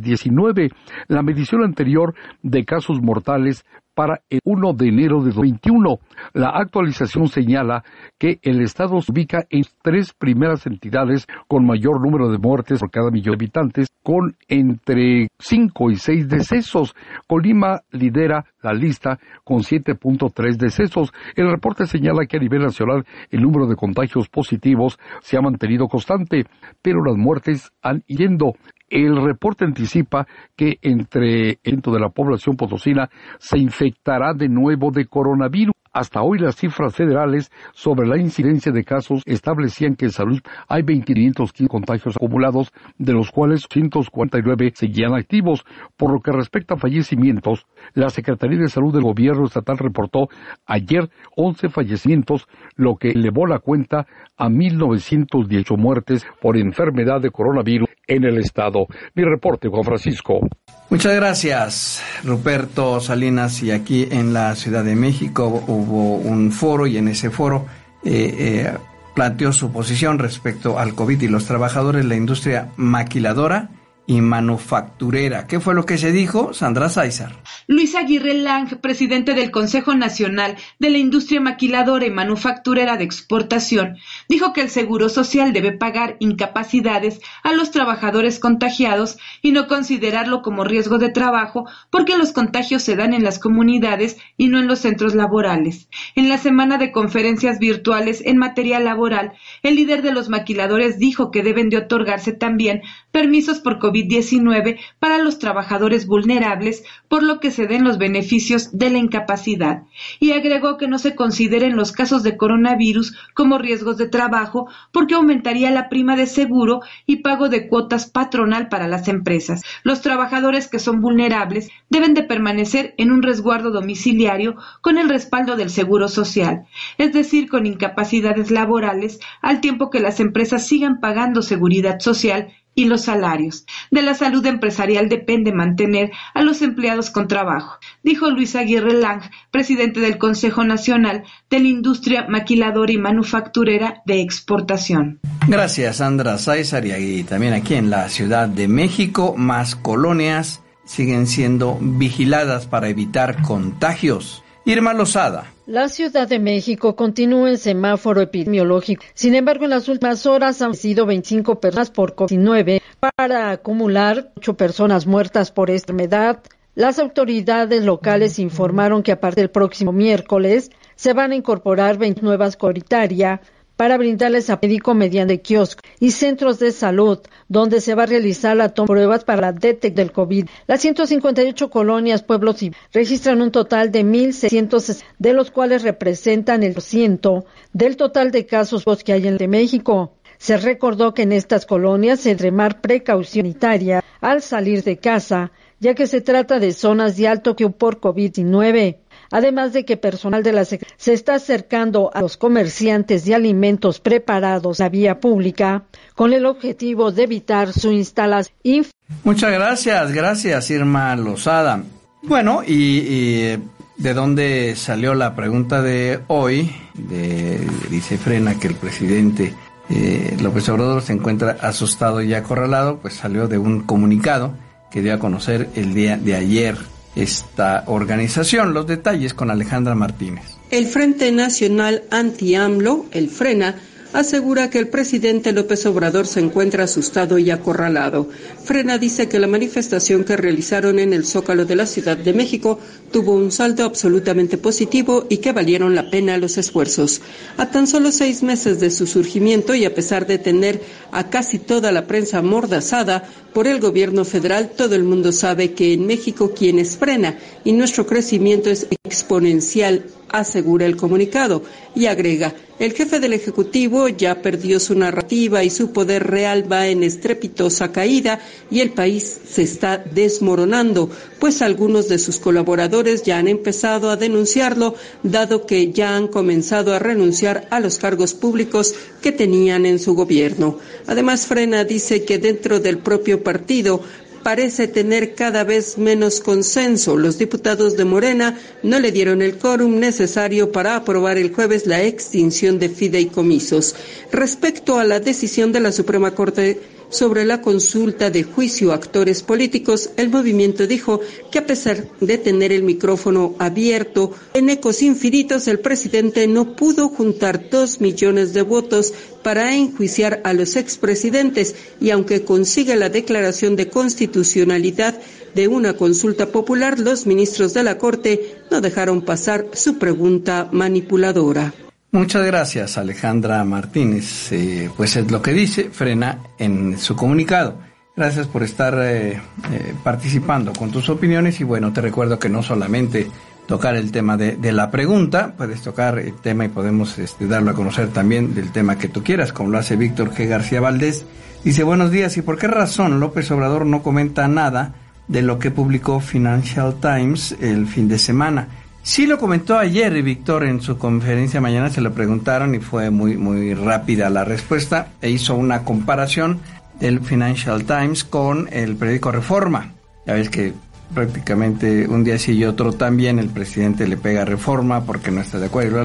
2.919. La medición anterior de casos mortales para el 1 de enero de 2021. La actualización señala que el Estado se ubica en tres primeras entidades con mayor número de muertes por cada millón de habitantes, con entre 5 y 6 decesos. Colima lidera la lista con 7.3 decesos. El reporte señala que a nivel nacional el número de contagios positivos se ha mantenido constante, pero las muertes han yendo. El reporte anticipa que entre el de la población potosina se infectará de nuevo de coronavirus. Hasta hoy las cifras federales sobre la incidencia de casos establecían que en salud hay 2.515 contagios acumulados, de los cuales 149 seguían activos. Por lo que respecta a fallecimientos, la Secretaría de Salud del Gobierno Estatal reportó ayer 11 fallecimientos, lo que elevó la cuenta a 1.918 muertes por enfermedad de coronavirus en el estado. Mi reporte, Juan Francisco. Muchas gracias, Ruperto Salinas. Y aquí en la Ciudad de México hubo un foro y en ese foro eh, eh, planteó su posición respecto al COVID y los trabajadores de la industria maquiladora y manufacturera. ¿Qué fue lo que se dijo? Sandra Sáizar. Luis Aguirre Lang, presidente del Consejo Nacional de la Industria Maquiladora y Manufacturera de Exportación, dijo que el Seguro Social debe pagar incapacidades a los trabajadores contagiados y no considerarlo como riesgo de trabajo porque los contagios se dan en las comunidades y no en los centros laborales. En la semana de conferencias virtuales en materia laboral, el líder de los maquiladores dijo que deben de otorgarse también permisos por COVID-19 para los trabajadores vulnerables, por lo que se den los beneficios de la incapacidad. Y agregó que no se consideren los casos de coronavirus como riesgos de trabajo, porque aumentaría la prima de seguro y pago de cuotas patronal para las empresas. Los trabajadores que son vulnerables deben de permanecer en un resguardo domiciliario con el respaldo del Seguro Social, es decir, con incapacidades laborales, al tiempo que las empresas sigan pagando seguridad social y los salarios. De la salud empresarial depende mantener a los empleados con trabajo, dijo Luis Aguirre Lang, presidente del Consejo Nacional de la Industria Maquiladora y Manufacturera de Exportación. Gracias, Sandra César. Y también aquí en la Ciudad de México, más colonias siguen siendo vigiladas para evitar contagios. Irma Lozada. La Ciudad de México continúa en semáforo epidemiológico. Sin embargo, en las últimas horas han sido 25 personas por COVID-19 para acumular 8 personas muertas por esta enfermedad. Las autoridades locales informaron que a partir del próximo miércoles se van a incorporar 20 nuevas comunitarias para brindarles a médico mediante kioscos y centros de salud, donde se va a realizar la toma de pruebas para la detección del COVID. Las 158 colonias, pueblos y registran un total de 1.600, de los cuales representan el ciento del total de casos que hay en México. Se recordó que en estas colonias se precaución sanitaria al salir de casa, ya que se trata de zonas de alto que por COVID-19 además de que personal de la Secretaría se está acercando a los comerciantes de alimentos preparados la vía pública con el objetivo de evitar su instalación. Muchas gracias, gracias Irma Lozada. Bueno, y, de dónde salió la pregunta de hoy, de, dice Frena que el presidente eh, López Obrador se encuentra asustado y acorralado, pues salió de un comunicado que dio a conocer el día de ayer esta organización. Los detalles con Alejandra Martínez. El Frente Nacional Anti-AMLO, el FRENA, asegura que el presidente López Obrador se encuentra asustado y acorralado. Frena dice que la manifestación que realizaron en el Zócalo de la Ciudad de México tuvo un saldo absolutamente positivo y que valieron la pena los esfuerzos. A tan solo seis meses de su surgimiento y a pesar de tener a casi toda la prensa mordazada por el gobierno federal, todo el mundo sabe que en México quien es frena y nuestro crecimiento es exponencial asegura el comunicado, y agrega, el jefe del Ejecutivo ya perdió su narrativa y su poder real va en estrepitosa caída y el país se está desmoronando, pues algunos de sus colaboradores ya han empezado a denunciarlo, dado que ya han comenzado a renunciar a los cargos públicos que tenían en su gobierno. Además, Frena dice que dentro del propio partido parece tener cada vez menos consenso. Los diputados de Morena no le dieron el quórum necesario para aprobar el jueves la extinción de fideicomisos. Respecto a la decisión de la Suprema Corte sobre la consulta de juicio a actores políticos, el movimiento dijo que a pesar de tener el micrófono abierto en ecos infinitos, el presidente no pudo juntar dos millones de votos para enjuiciar a los expresidentes y aunque consigue la declaración de constitucionalidad de una consulta popular, los ministros de la Corte no dejaron pasar su pregunta manipuladora. Muchas gracias, Alejandra Martínez. Eh, pues es lo que dice Frena en su comunicado. Gracias por estar eh, eh, participando con tus opiniones y bueno, te recuerdo que no solamente tocar el tema de, la pregunta, puedes tocar el tema y podemos este, darlo a conocer también del tema que tú quieras, como lo hace Víctor G. García Valdés. Dice, buenos días, ¿y por qué razón López Obrador no comenta nada de lo que publicó Financial Times el fin de semana? Sí lo comentó ayer Víctor en su conferencia mañana, se lo preguntaron y fue muy, muy rápida la respuesta e hizo una comparación del Financial Times con el periódico Reforma. Ya ves que prácticamente un día sí y otro también el presidente le pega Reforma porque no está de acuerdo,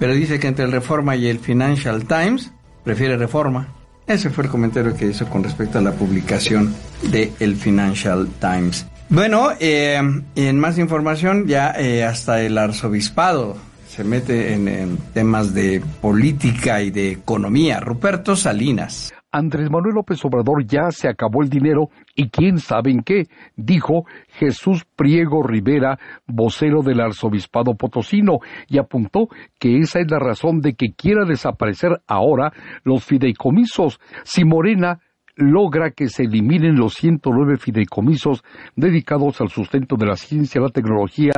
pero dice que entre el Reforma y el Financial Times prefiere Reforma. Ese fue el comentario que hizo con respecto a la publicación de el Financial Times. Bueno, eh, en más información, ya eh, hasta el arzobispado se mete en, temas de política y de economía. Ruperto Salinas. Andrés Manuel López Obrador ya se acabó el dinero y quién sabe en qué, dijo Jesús Priego Rivera, vocero del arzobispado potosino, y apuntó que esa es la razón de que quiera desaparecer ahora los fideicomisos. Si Morena logra que se eliminen los 109 fideicomisos dedicados al sustento de la ciencia, la tecnología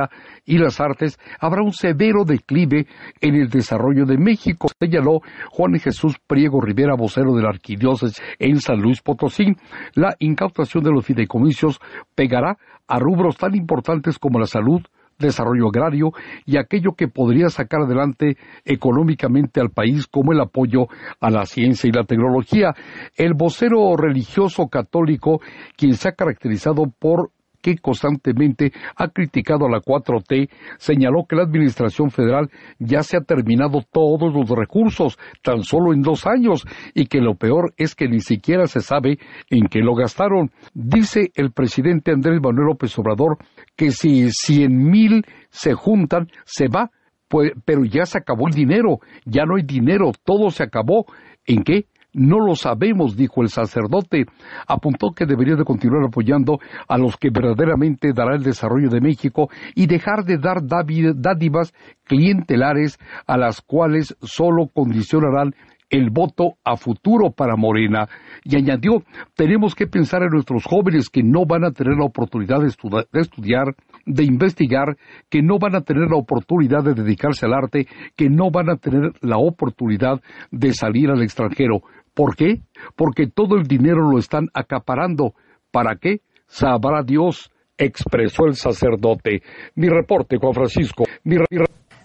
y las artes, habrá un severo declive en el desarrollo de México, señaló Juan Jesús Priego Rivera, vocero de la arquidiócesis en San Luis Potosí. La incautación de los fideicomisos pegará a rubros tan importantes como la salud, desarrollo agrario y aquello que podría sacar adelante económicamente al país como el apoyo a la ciencia y la tecnología. El vocero religioso católico, quien se ha caracterizado por que constantemente ha criticado a la 4T, señaló que la Administración Federal ya se ha terminado todos los recursos tan solo en dos años y que lo peor es que ni siquiera se sabe en qué lo gastaron. Dice el presidente Andrés Manuel López Obrador que si cien mil se juntan, se va, pues, pero ya se acabó el dinero, ya no hay dinero, todo se acabó. ¿En qué? No lo sabemos, dijo el sacerdote. Apuntó que debería de continuar apoyando a los que verdaderamente dará el desarrollo de México y dejar de dar dádivas clientelares a las cuales solo condicionarán el voto a futuro para Morena. Y añadió, tenemos que pensar en nuestros jóvenes que no van a tener la oportunidad de, de, estudiar, de investigar, que no van a tener la oportunidad de dedicarse al arte, que no van a tener la oportunidad de salir al extranjero. ¿Por qué? Porque todo el dinero lo están acaparando. ¿Para qué? Sabrá Dios, expresó el sacerdote. Mi reporte, Juan Francisco.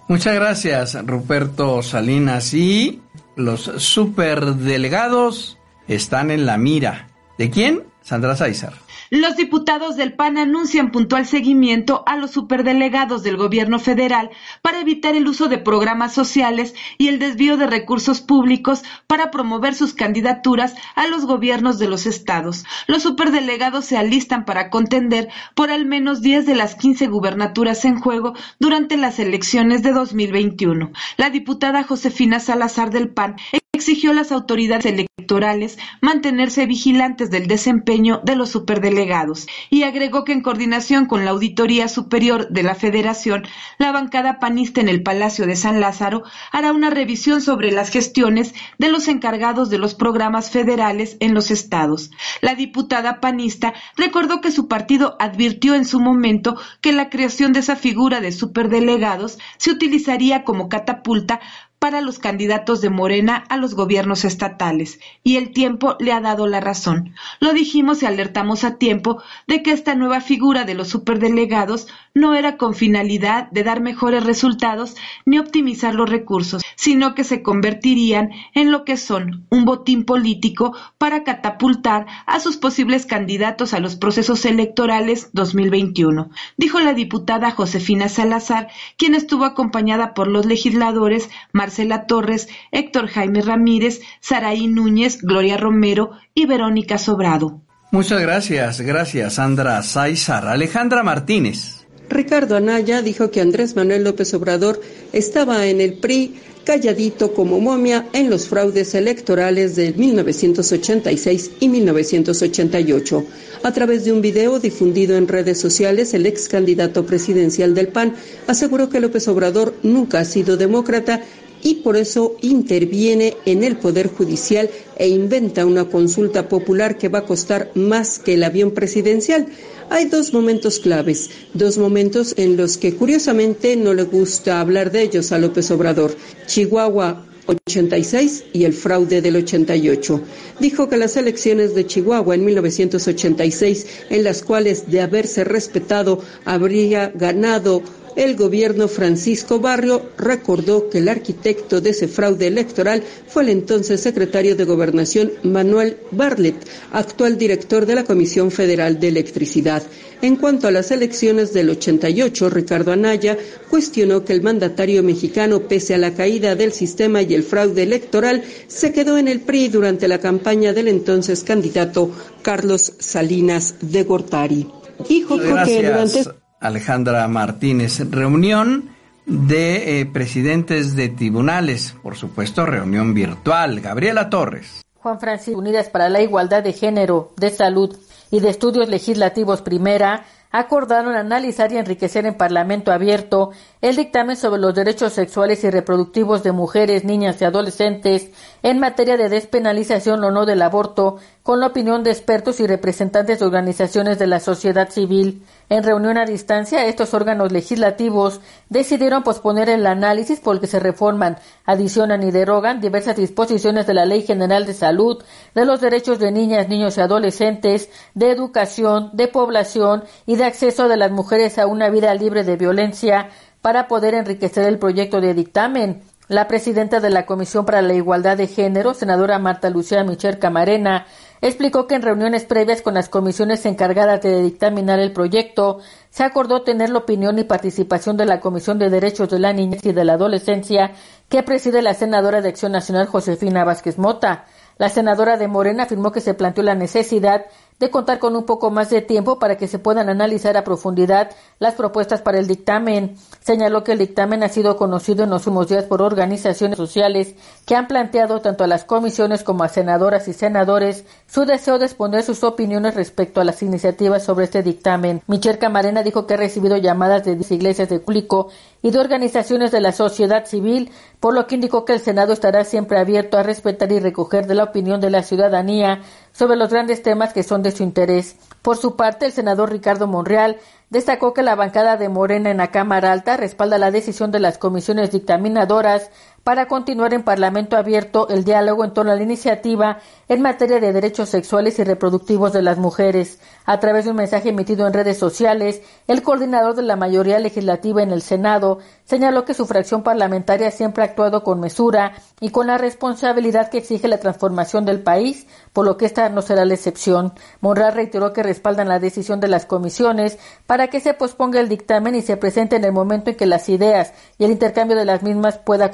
Muchas gracias, Ruperto Salinas. Y los superdelegados están en la mira. ¿De quién? Sandra Sáizar. Los diputados del PAN anuncian puntual seguimiento a los superdelegados del gobierno federal para evitar el uso de programas sociales y el desvío de recursos públicos para promover sus candidaturas a los gobiernos de los estados. Los superdelegados se alistan para contender por al menos 10 de las 15 gubernaturas en juego durante las elecciones de 2021. La diputada Josefina Salazar del PAN exigió a las autoridades electorales mantenerse vigilantes del desempeño de los superdelegados y agregó que en coordinación con la Auditoría Superior de la Federación, la bancada panista en el Palacio de San Lázaro hará una revisión sobre las gestiones de los encargados de los programas federales en los estados. La diputada panista recordó que su partido advirtió en su momento que la creación de esa figura de superdelegados se utilizaría como catapulta para los candidatos de Morena a los gobiernos estatales, y el tiempo le ha dado la razón. Lo dijimos y alertamos a tiempo de que esta nueva figura de los superdelegados no era con finalidad de dar mejores resultados ni optimizar los recursos, sino que se convertirían en lo que son un botín político para catapultar a sus posibles candidatos a los procesos electorales 2021, dijo la diputada Josefina Salazar, quien estuvo acompañada por los legisladores Marcela Torres, Héctor Jaime Ramírez, Saraí Núñez, Gloria Romero y Verónica Sobrado. Muchas gracias, gracias Sandra Sáizar. Alejandra Martínez. Ricardo Anaya dijo que Andrés Manuel López Obrador estaba en el PRI calladito como momia en los fraudes electorales de 1986 y 1988. A través de un video difundido en redes sociales, el ex candidato presidencial del PAN aseguró que López Obrador nunca ha sido demócrata y por eso interviene en el Poder Judicial e inventa una consulta popular que va a costar más que el avión presidencial. Hay dos momentos claves, dos momentos en los que curiosamente no le gusta hablar de ellos a López Obrador. Chihuahua 86 y el fraude del 88. Dijo que las elecciones de Chihuahua en 1986, en las cuales de haberse respetado habría ganado el gobierno Francisco Barrio recordó que el arquitecto de ese fraude electoral fue el entonces secretario de Gobernación Manuel Barlet, actual director de la Comisión Federal de Electricidad. En cuanto a las elecciones del 88, Ricardo Anaya cuestionó que el mandatario mexicano, pese a la caída del sistema y el fraude electoral, se quedó en el PRI durante la campaña del entonces candidato Carlos Salinas de Gortari. Dijo que durante Alejandra Martínez. Reunión de eh, presidentes de tribunales, por supuesto, reunión virtual. Gabriela Torres. Juan Francisco, Unidas para la Igualdad de Género, de Salud y de Estudios Legislativos Primera, acordaron analizar y enriquecer en Parlamento abierto el dictamen sobre los derechos sexuales y reproductivos de mujeres, niñas y adolescentes en materia de despenalización o no del aborto, con la opinión de expertos y representantes de organizaciones de la sociedad civil. En reunión a distancia, estos órganos legislativos decidieron posponer el análisis por que se reforman, adicionan y derogan diversas disposiciones de la Ley General de Salud, de los derechos de niñas, niños y adolescentes, de educación, de población y de acceso de las mujeres a una vida libre de violencia para poder enriquecer el proyecto de dictamen. La presidenta de la Comisión para la Igualdad de Género, senadora Marta Lucía Michel Camarena, explicó que en reuniones previas con las comisiones encargadas de dictaminar el proyecto, se acordó tener la opinión y participación de la Comisión de Derechos de la Niñez y de la Adolescencia que preside la senadora de Acción Nacional Josefina Vázquez Mota. La senadora de Morena afirmó que se planteó la necesidad de contar con un poco más de tiempo para que se puedan analizar a profundidad las propuestas para el dictamen. Señaló que el dictamen ha sido conocido en los últimos días por organizaciones sociales que han planteado tanto a las comisiones como a senadoras y senadores su deseo de exponer sus opiniones respecto a las iniciativas sobre este dictamen. Michelle Camarena dijo que ha recibido llamadas de iglesias de Cúlico y de organizaciones de la sociedad civil, por lo que indicó que el Senado estará siempre abierto a respetar y recoger de la opinión de la ciudadanía sobre los grandes temas que son de su interés. Por su parte, el senador Ricardo Monreal destacó que la bancada de Morena en la Cámara Alta respalda la decisión de las comisiones dictaminadoras para continuar en Parlamento abierto el diálogo en torno a la iniciativa en materia de derechos sexuales y reproductivos de las mujeres. A través de un mensaje emitido en redes sociales, el coordinador de la mayoría legislativa en el Senado señaló que su fracción parlamentaria siempre ha actuado con mesura y con la responsabilidad que exige la transformación del país, por lo que esta no será la excepción. Monreal reiteró que respaldan la decisión de las comisiones para que se posponga el dictamen y se presente en el momento en que las ideas y el intercambio de las mismas pueda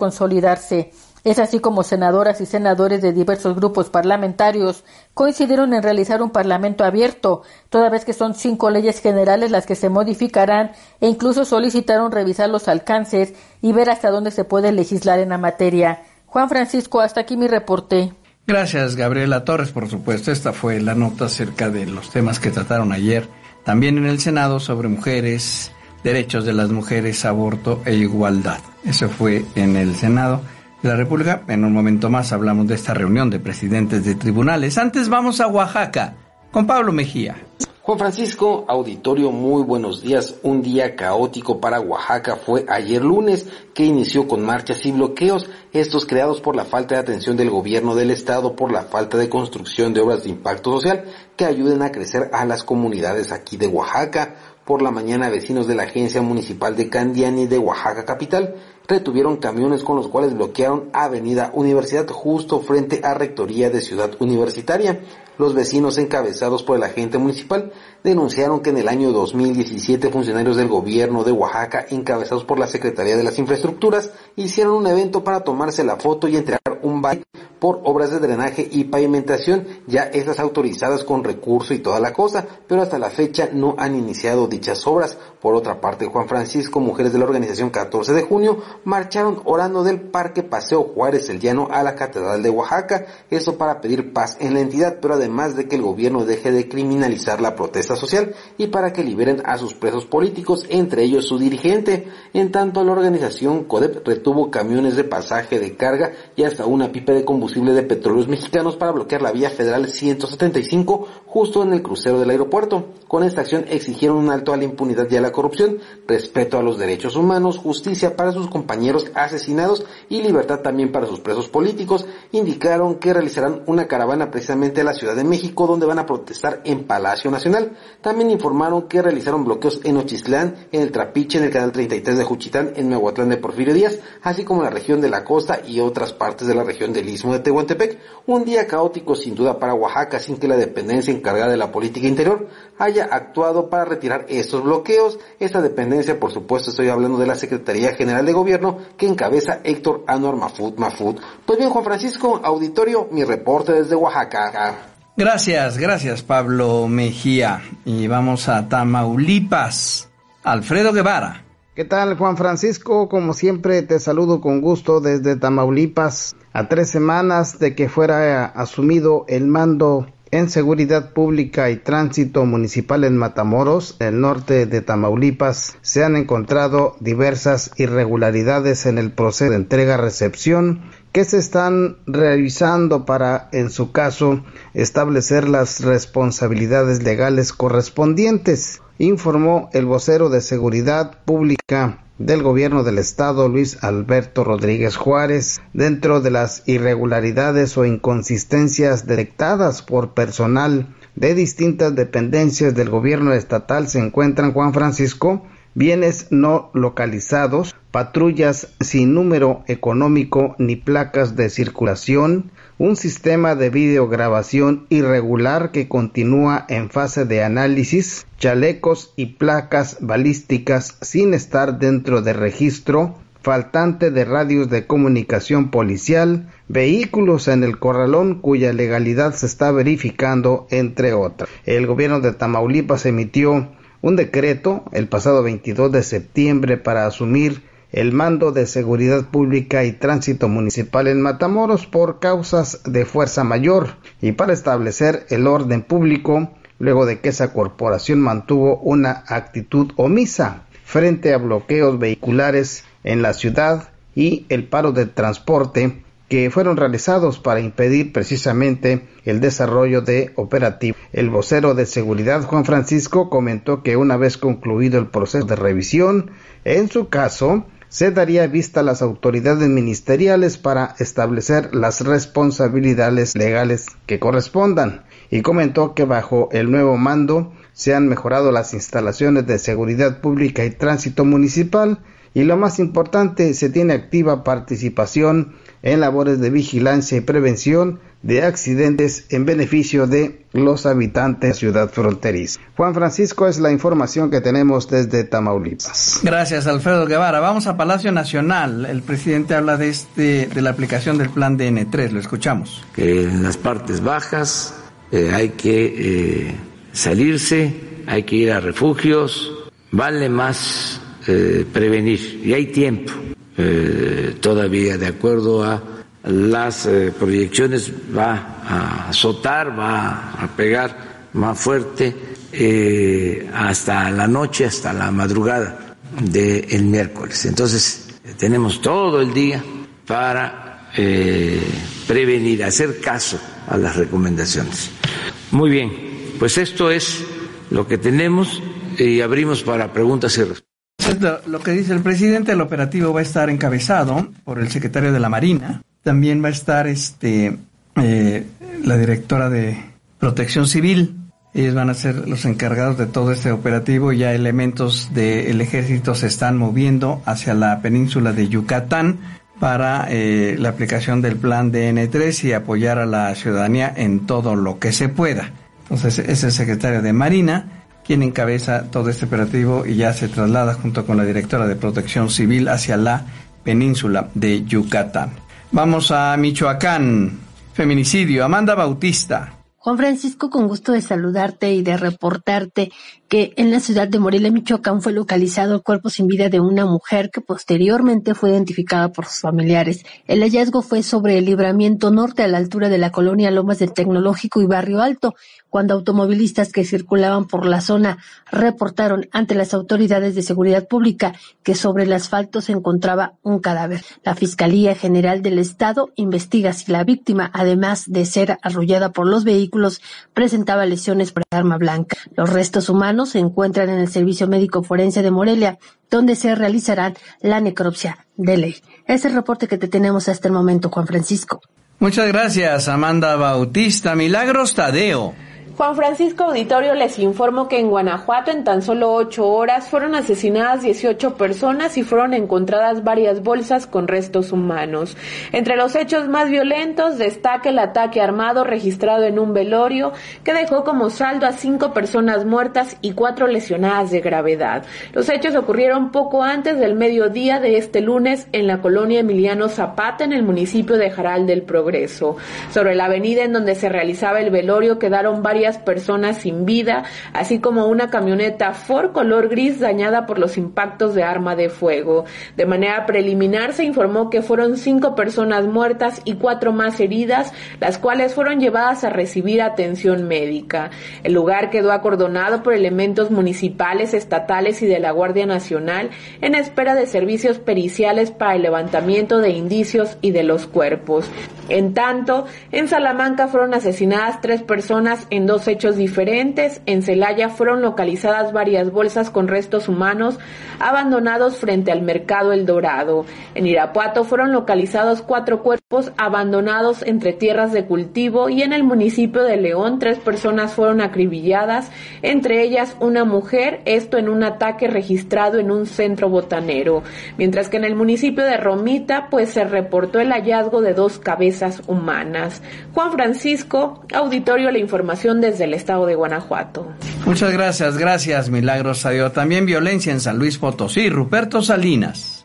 Es así como senadoras y senadores de diversos grupos parlamentarios coincidieron en realizar un parlamento abierto, toda vez que son cinco leyes generales las que se modificarán e incluso solicitaron revisar los alcances y ver hasta dónde se puede legislar en la materia. Juan Francisco, hasta aquí mi reporte. Gracias, Gabriela Torres, por supuesto. Esta fue la nota acerca de los temas que trataron ayer también en el Senado sobre mujeres, derechos de las mujeres, aborto e igualdad. Eso fue en el Senado de la República. En un momento más hablamos de esta reunión de presidentes de tribunales. Antes vamos a Oaxaca con Pablo Mejía. Juan Francisco, auditorio, muy buenos días. Un día caótico para Oaxaca fue ayer lunes, que inició con marchas y bloqueos, estos creados por la falta de atención del gobierno del estado, por la falta de construcción de obras de impacto social que ayuden a crecer a las comunidades aquí de Oaxaca. Por la mañana, vecinos de la Agencia Municipal de Candiani de Oaxaca Capital retuvieron camiones con los cuales bloquearon Avenida Universidad justo frente a Rectoría de Ciudad Universitaria. Los vecinos encabezados por el agente municipal denunciaron que en el año 2017 funcionarios del gobierno de Oaxaca, encabezados por la Secretaría de las Infraestructuras, hicieron un evento para tomarse la foto y entregar un baile por obras de drenaje y pavimentación, ya estas autorizadas con recurso y toda la cosa, pero hasta la fecha no han iniciado dichas obras. Por otra parte, Juan Francisco, mujeres de la organización 14 de junio, marcharon orando del Parque Paseo Juárez el Llano a la Catedral de Oaxaca, eso para pedir paz en la entidad, pero además de que el gobierno deje de criminalizar la protesta social y para que liberen a sus presos políticos, entre ellos su dirigente. En tanto, la organización CODEP retuvo camiones de pasaje de carga y hasta una pipa de combustible de petróleos mexicanos para bloquear la vía federal 175 justo en el crucero del aeropuerto. Con esta acción exigieron un alto a la impunidad y a la corrupción, respeto a los derechos humanos, justicia para sus compañeros asesinados y libertad también para sus presos políticos. Indicaron que realizarán una caravana precisamente a la Ciudad de México donde van a protestar en Palacio Nacional. También informaron que realizaron bloqueos en Ochislán, en el Trapiche, en el Canal 33 de Juchitán, en Mehuatlán de Porfirio Díaz, así como en la región de la costa y otras partes de la región del Istmo de Tehuantepec. Un día caótico sin duda para Oaxaca sin que la dependencia encargada de la política interior haya actuado para retirar estos bloqueos. Esta dependencia, por supuesto, estoy hablando de la Secretaría General de Gobierno que encabeza Héctor Anuar Mafud Mafud. Pues bien, Juan Francisco, auditorio, mi reporte desde Oaxaca. Gracias, gracias Pablo Mejía. Y vamos a Tamaulipas. Alfredo Guevara. ¿Qué tal Juan Francisco? Como siempre te saludo con gusto desde Tamaulipas. A tres semanas de que fuera asumido el mando en seguridad pública y tránsito municipal en Matamoros, el norte de Tamaulipas, se han encontrado diversas irregularidades en el proceso de entrega-recepción que se están revisando para, en su caso, establecer las responsabilidades legales correspondientes informó el vocero de Seguridad Pública del gobierno del estado Luis Alberto Rodríguez Juárez. Dentro de las irregularidades o inconsistencias detectadas por personal de distintas dependencias del gobierno estatal se encuentran Juan Francisco bienes no localizados, patrullas sin número económico ni placas de circulación, un sistema de videograbación irregular que continúa en fase de análisis, chalecos y placas balísticas sin estar dentro de registro, faltante de radios de comunicación policial, vehículos en el corralón cuya legalidad se está verificando, entre otras. El gobierno de Tamaulipas emitió un decreto el pasado 22 de septiembre para asumir el mando de seguridad pública y tránsito municipal en Matamoros por causas de fuerza mayor y para establecer el orden público luego de que esa corporación mantuvo una actitud omisa frente a bloqueos vehiculares en la ciudad y el paro de transporte que fueron realizados para impedir precisamente el desarrollo de operativos. El vocero de seguridad Juan Francisco comentó que una vez concluido el proceso de revisión, en su caso, se daría vista a las autoridades ministeriales para establecer las responsabilidades legales que correspondan. Y comentó que bajo el nuevo mando se han mejorado las instalaciones de seguridad pública y tránsito municipal y lo más importante, se tiene activa participación en labores de vigilancia y prevención de accidentes en beneficio de los habitantes de la ciudad fronteriza. Juan Francisco es la información que tenemos desde Tamaulipas. Gracias, Alfredo Guevara. Vamos a Palacio Nacional. El presidente habla de este de la aplicación del plan DN3. Lo escuchamos. en las partes bajas eh, hay que eh, salirse, hay que ir a refugios. Vale más eh, prevenir y hay tiempo eh, todavía de acuerdo a las eh, proyecciones va a azotar, va a pegar más fuerte eh, hasta la noche, hasta la madrugada del miércoles. Entonces, tenemos todo el día para eh, prevenir, hacer caso a las recomendaciones. Muy bien, pues esto es lo que tenemos y abrimos para preguntas y respuestas. Lo que dice el presidente, el operativo va a estar encabezado por el secretario de la Marina, también va a estar este eh, la directora de Protección Civil. Ellos van a ser los encargados de todo este operativo. Ya elementos del ejército se están moviendo hacia la península de Yucatán para eh, la aplicación del plan DN3 y apoyar a la ciudadanía en todo lo que se pueda. Entonces es el secretario de Marina quien encabeza todo este operativo y ya se traslada junto con la directora de Protección Civil hacia la península de Yucatán. Vamos a Michoacán. Feminicidio. Amanda Bautista. Juan Francisco, con gusto de saludarte y de reportarte que en la ciudad de Morelia, Michoacán, fue localizado el cuerpo sin vida de una mujer que posteriormente fue identificada por sus familiares. El hallazgo fue sobre el libramiento norte a la altura de la colonia Lomas del Tecnológico y Barrio Alto, cuando automovilistas que circulaban por la zona reportaron ante las autoridades de seguridad pública que sobre el asfalto se encontraba un cadáver. La Fiscalía General del Estado investiga si la víctima, además de ser arrollada por los vehículos, presentaba lesiones por arma blanca. Los restos humanos se encuentran en el Servicio Médico Forense de Morelia, donde se realizará la necropsia de ley. Es el reporte que te tenemos hasta el momento, Juan Francisco. Muchas gracias, Amanda Bautista. Milagros Tadeo. Juan Francisco Auditorio les informo que en Guanajuato en tan solo ocho horas fueron asesinadas 18 personas y fueron encontradas varias bolsas con restos humanos. Entre los hechos más violentos destaca el ataque armado registrado en un velorio que dejó como saldo a cinco personas muertas y cuatro lesionadas de gravedad. Los hechos ocurrieron poco antes del mediodía de este lunes en la colonia Emiliano Zapata en el municipio de Jaral del Progreso. Sobre la avenida en donde se realizaba el velorio quedaron varias personas sin vida, así como una camioneta Ford color gris dañada por los impactos de arma de fuego. De manera preliminar se informó que fueron cinco personas muertas y cuatro más heridas, las cuales fueron llevadas a recibir atención médica. El lugar quedó acordonado por elementos municipales, estatales y de la Guardia Nacional en espera de servicios periciales para el levantamiento de indicios y de los cuerpos. En tanto, en Salamanca fueron asesinadas tres personas en dos hechos diferentes. En Celaya fueron localizadas varias bolsas con restos humanos abandonados frente al mercado El Dorado. En Irapuato fueron localizados cuatro cuerpos abandonados entre tierras de cultivo y en el municipio de León tres personas fueron acribilladas, entre ellas una mujer, esto en un ataque registrado en un centro botanero. Mientras que en el municipio de Romita pues se reportó el hallazgo de dos cabezas humanas. Juan Francisco, auditorio la información desde el estado de Guanajuato. Muchas gracias, gracias Milagros Adiós. También violencia en San Luis Potosí, Ruperto Salinas.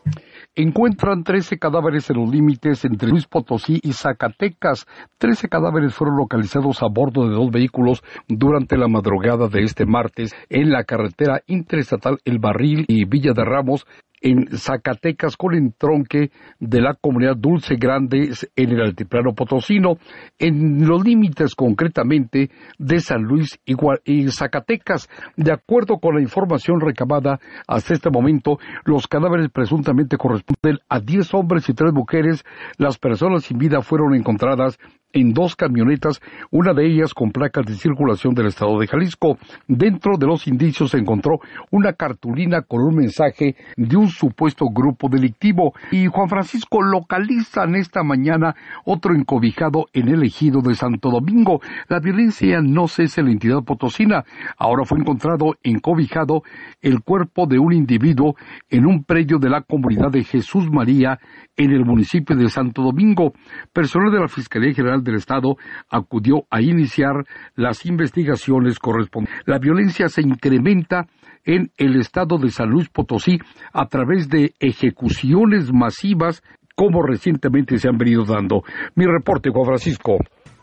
Encuentran 13 cadáveres en los límites entre Luis Potosí y Zacatecas. 13 cadáveres fueron localizados a bordo de dos vehículos durante la madrugada de este martes en la carretera interestatal El Barril y Villa de Ramos en Zacatecas con entronque de la comunidad Dulce Grande en el altiplano potosino, en los límites concretamente de San Luis y Zacatecas. De acuerdo con la información recabada hasta este momento, los cadáveres presuntamente corresponden a 10 hombres y 3 mujeres. Las personas sin vida fueron encontradas en dos camionetas, una de ellas con placas de circulación del estado de Jalisco. Dentro de los indicios se encontró una cartulina con un mensaje de un supuesto grupo delictivo y Juan Francisco localizan esta mañana otro encobijado en el ejido de Santo Domingo. La violencia no cesa en la entidad potosina. Ahora fue encontrado encobijado el cuerpo de un individuo en un predio de la comunidad de Jesús María en el municipio de Santo Domingo. Personal de la Fiscalía General del Estado acudió a iniciar las investigaciones correspondientes. La violencia se incrementa en el estado de San Luis Potosí a través de ejecuciones masivas como recientemente se han venido dando. Mi reporte, Juan Francisco.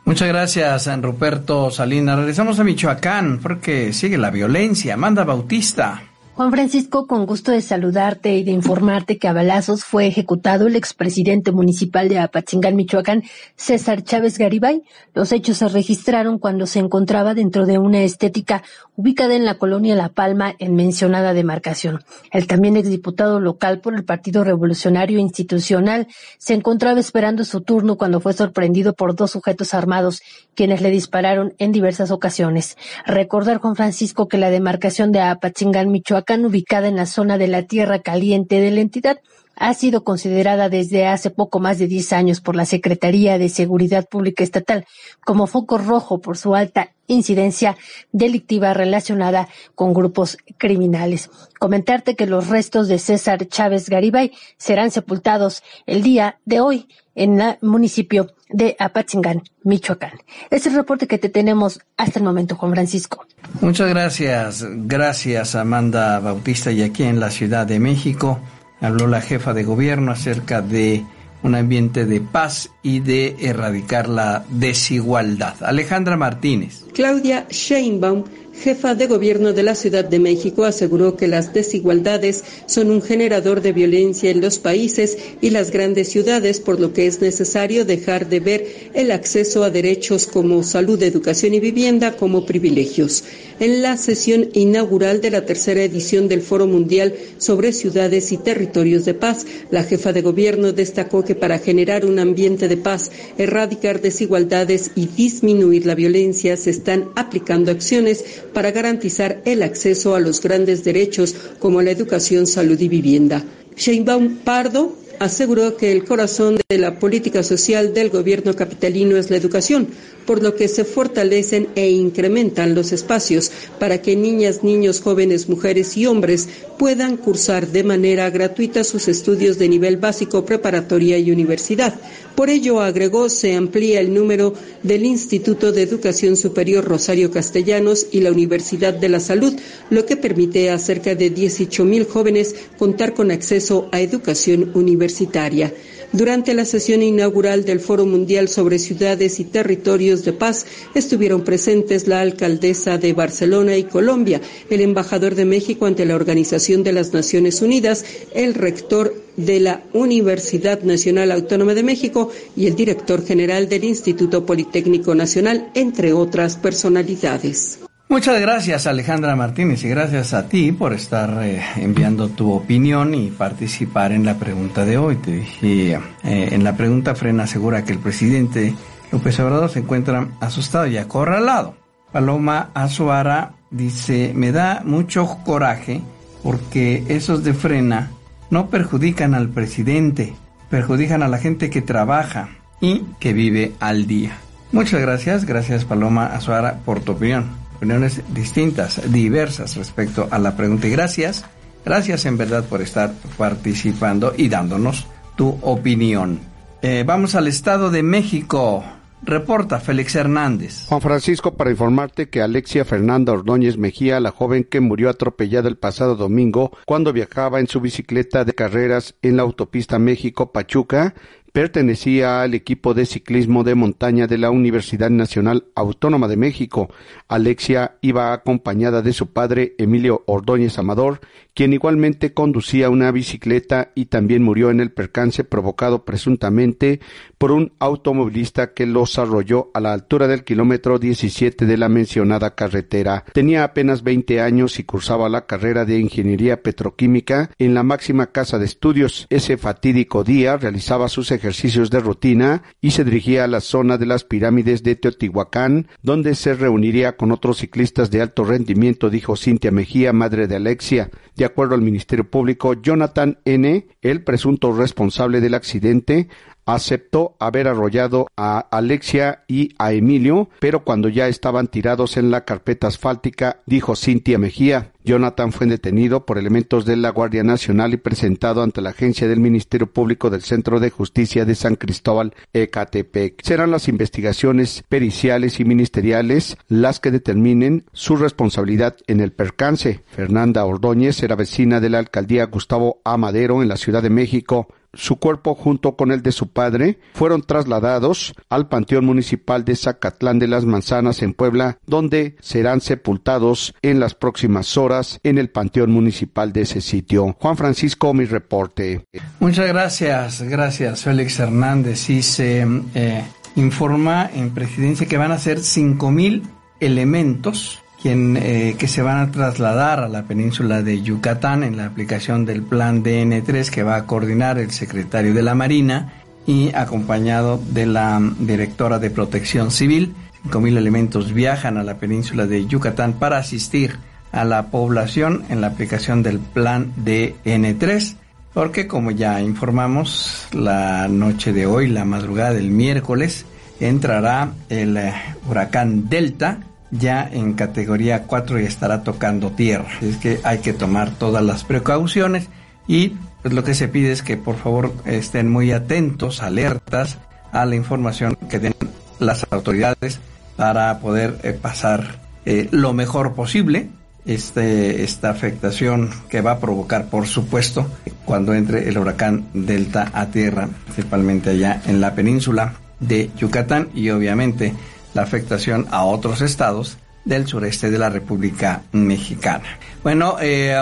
Muchas gracias, San Ruperto Salinas. Regresamos a Michoacán porque sigue la violencia. Amanda Bautista. Juan Francisco, con gusto de saludarte y de informarte que a balazos fue ejecutado el expresidente municipal de Apatzingán, Michoacán, César Chávez Garibay. Los hechos se registraron cuando se encontraba dentro de una estética ubicada en la colonia La Palma en mencionada demarcación. El también exdiputado local por el Partido Revolucionario Institucional se encontraba esperando su turno cuando fue sorprendido por dos sujetos armados, quienes le dispararon en diversas ocasiones. Recordar, Juan Francisco, que la demarcación de Apatzingán, Michoacán, ubicada en la zona de la Tierra Caliente de la entidad, ha sido considerada desde hace poco más de 10 años por la Secretaría de Seguridad Pública Estatal como foco rojo por su alta incidencia delictiva relacionada con grupos criminales. Comentarte que los restos de César Chávez Garibay serán sepultados el día de hoy en el municipio de Apatzingán, Michoacán. Es el reporte que te tenemos hasta el momento, Juan Francisco. Muchas gracias. Gracias, Amanda Bautista. Y aquí en la Ciudad de México habló la jefa de gobierno acerca de un ambiente de paz y de erradicar la desigualdad. Alejandra Martínez. Claudia Sheinbaum jefa de gobierno de la Ciudad de México, aseguró que las desigualdades son un generador de violencia en los países y las grandes ciudades, por lo que es necesario dejar de ver el acceso a derechos como salud, educación y vivienda como privilegios. En la sesión inaugural de la tercera edición del Foro Mundial sobre Ciudades y Territorios de Paz, la jefa de gobierno destacó que para generar un ambiente de paz, erradicar desigualdades y disminuir la violencia se están aplicando acciones para garantizar el acceso a los grandes derechos como la educación, salud y vivienda. Sheinbaum Pardo aseguró que el corazón de la política social del gobierno capitalino es la educación, por lo que se fortalecen e incrementan los espacios para que niñas, niños, jóvenes, mujeres y hombres puedan cursar de manera gratuita sus estudios de nivel básico, preparatoria y universidad. Por ello, agregó, se amplía el número del Instituto de Educación Superior Rosario Castellanos y la Universidad de la Salud, lo que permite a cerca de 18 mil jóvenes contar con acceso a educación universitaria. Durante la sesión inaugural del Foro Mundial sobre Ciudades y Territorios de Paz estuvieron presentes la alcaldesa de Barcelona y Colombia, el embajador de México ante la Organización de las Naciones Unidas, el rector de la Universidad Nacional Autónoma de México y el director general del Instituto Politécnico Nacional, entre otras personalidades. Muchas gracias Alejandra Martínez y gracias a ti por estar eh, enviando tu opinión y participar en la pregunta de hoy. Te dije, eh, en la pregunta Frena asegura que el presidente López Obrador se encuentra asustado y acorralado. Paloma Azuara dice, me da mucho coraje porque esos de Frena no perjudican al presidente, perjudican a la gente que trabaja y que vive al día. Muchas gracias, gracias Paloma Azuara por tu opinión. Opiniones distintas, diversas respecto a la pregunta. Y gracias, gracias en verdad por estar participando y dándonos tu opinión. Eh, vamos al Estado de México. Reporta Félix Hernández. Juan Francisco, para informarte que Alexia Fernanda Ordóñez Mejía, la joven que murió atropellada el pasado domingo cuando viajaba en su bicicleta de carreras en la autopista México-Pachuca, pertenecía al equipo de ciclismo de montaña de la Universidad Nacional Autónoma de México. Alexia iba acompañada de su padre Emilio Ordóñez Amador, quien igualmente conducía una bicicleta y también murió en el percance provocado presuntamente por un automovilista que los arrolló a la altura del kilómetro 17 de la mencionada carretera. Tenía apenas 20 años y cursaba la carrera de ingeniería petroquímica en la máxima casa de estudios. Ese fatídico día realizaba sus ejercicios de rutina y se dirigía a la zona de las pirámides de Teotihuacán, donde se reuniría con otros ciclistas de alto rendimiento, dijo Cintia Mejía, madre de Alexia. De acuerdo al Ministerio Público, Jonathan N., el presunto responsable del accidente, aceptó haber arrollado a Alexia y a Emilio, pero cuando ya estaban tirados en la carpeta asfáltica, dijo Cintia Mejía. Jonathan fue detenido por elementos de la Guardia Nacional y presentado ante la agencia del Ministerio Público del Centro de Justicia de San Cristóbal, Ecatepec. Serán las investigaciones periciales y ministeriales las que determinen su responsabilidad en el percance. Fernanda Ordóñez era vecina de la alcaldía Gustavo Amadero en la Ciudad de México. Su cuerpo junto con el de su padre fueron trasladados al Panteón Municipal de Zacatlán de las Manzanas en Puebla, donde serán sepultados en las próximas horas en el Panteón Municipal de ese sitio. Juan Francisco, mi reporte. Muchas gracias, gracias Félix Hernández. Y se eh, informa en presidencia que van a ser cinco mil elementos quien, eh, que se van a trasladar a la península de Yucatán en la aplicación del plan DN3 que va a coordinar el secretario de la Marina y acompañado de la directora de Protección Civil. 5.000 elementos viajan a la península de Yucatán para asistir a la población en la aplicación del plan DN3, porque como ya informamos, la noche de hoy, la madrugada del miércoles, entrará el eh, huracán Delta, ya en categoría 4 y estará tocando tierra. Es que hay que tomar todas las precauciones y pues, lo que se pide es que por favor estén muy atentos, alertas a la información que den las autoridades para poder eh, pasar eh, lo mejor posible este, esta afectación que va a provocar, por supuesto, cuando entre el huracán Delta a tierra, principalmente allá en la península de Yucatán y obviamente la afectación a otros estados del sureste de la República Mexicana. Bueno, eh,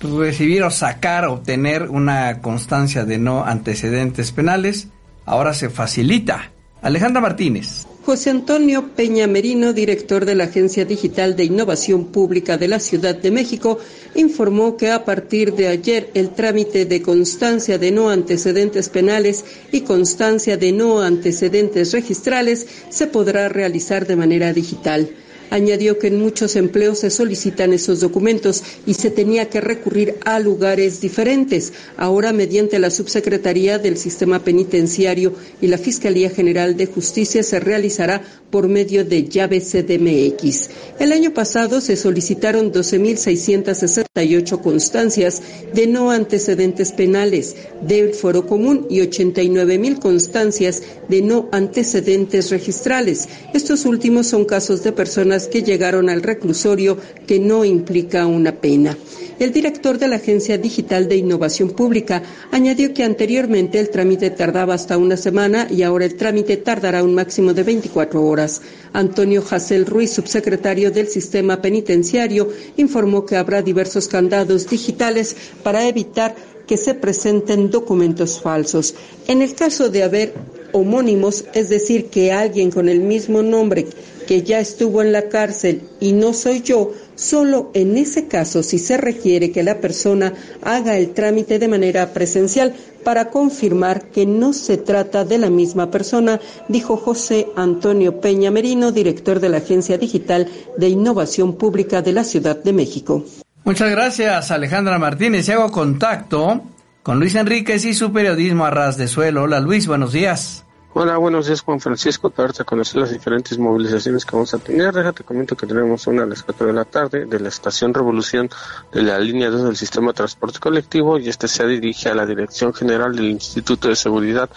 recibir o sacar, obtener una constancia de no antecedentes penales, ahora se facilita. Alejandra Martínez. José Antonio Peña Merino, director de la Agencia Digital de Innovación Pública de la Ciudad de México, informó que a partir de ayer el trámite de constancia de no antecedentes penales y constancia de no antecedentes registrales se podrá realizar de manera digital. Añadió que en muchos empleos se solicitan esos documentos y se tenía que recurrir a lugares diferentes. Ahora, mediante la Subsecretaría del Sistema Penitenciario y la Fiscalía General de Justicia, se realizará por medio de llave CDMX. El año pasado se solicitaron 12.668 constancias de no antecedentes penales del Foro Común y 89.000 constancias de no antecedentes registrales. Estos últimos son casos de personas que llegaron al reclusorio que no implica una pena. El director de la Agencia Digital de Innovación Pública añadió que anteriormente el trámite tardaba hasta una semana y ahora el trámite tardará un máximo de 24 horas. Antonio Jacel Ruiz, subsecretario del Sistema Penitenciario, informó que habrá diversos candados digitales para evitar que se presenten documentos falsos. En el caso de haber homónimos, es decir, que alguien con el mismo nombre que ya estuvo en la cárcel y no soy yo, solo en ese caso si se requiere que la persona haga el trámite de manera presencial para confirmar que no se trata de la misma persona, dijo José Antonio Peña Merino, director de la Agencia Digital de Innovación Pública de la Ciudad de México. Muchas gracias, Alejandra Martínez. Hago contacto con Luis Enríquez y su periodismo a ras de suelo. Hola Luis, buenos días. Hola, buenos días Juan Francisco. Para a conocer las diferentes movilizaciones que vamos a tener, déjate comento que tenemos una a las 4 de la tarde de la Estación Revolución de la línea 2 del Sistema de Transporte Colectivo y este se dirige a la Dirección General del Instituto de Seguridad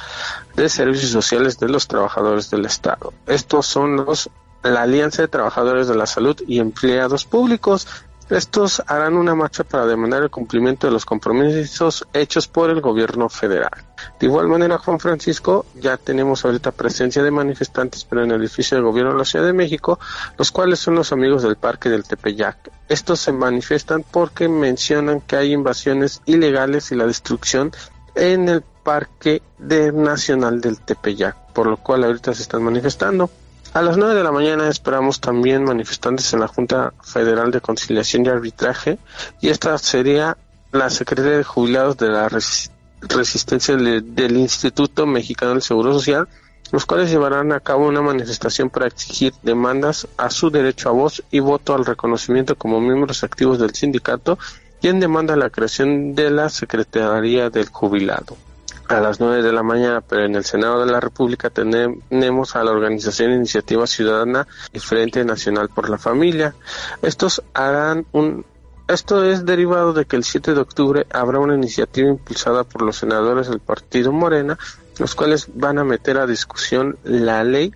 de Servicios Sociales de los Trabajadores del Estado. Estos son los la Alianza de Trabajadores de la Salud y Empleados Públicos estos harán una marcha para demandar el cumplimiento de los compromisos hechos por el gobierno federal. De igual manera, Juan Francisco, ya tenemos ahorita presencia de manifestantes, pero en el edificio del gobierno de la Ciudad de México, los cuales son los amigos del Parque del Tepeyac. Estos se manifiestan porque mencionan que hay invasiones ilegales y la destrucción en el Parque Nacional del Tepeyac, por lo cual ahorita se están manifestando. A las 9 de la mañana esperamos también manifestantes en la Junta Federal de Conciliación y Arbitraje y esta sería la Secretaría de Jubilados de la Resistencia del Instituto Mexicano del Seguro Social, los cuales llevarán a cabo una manifestación para exigir demandas a su derecho a voz y voto al reconocimiento como miembros activos del sindicato y en demanda la creación de la Secretaría del Jubilado a las 9 de la mañana, pero en el Senado de la República tenemos a la organización Iniciativa Ciudadana y Frente Nacional por la Familia. Estos harán un esto es derivado de que el 7 de octubre habrá una iniciativa impulsada por los senadores del Partido Morena, los cuales van a meter a discusión la ley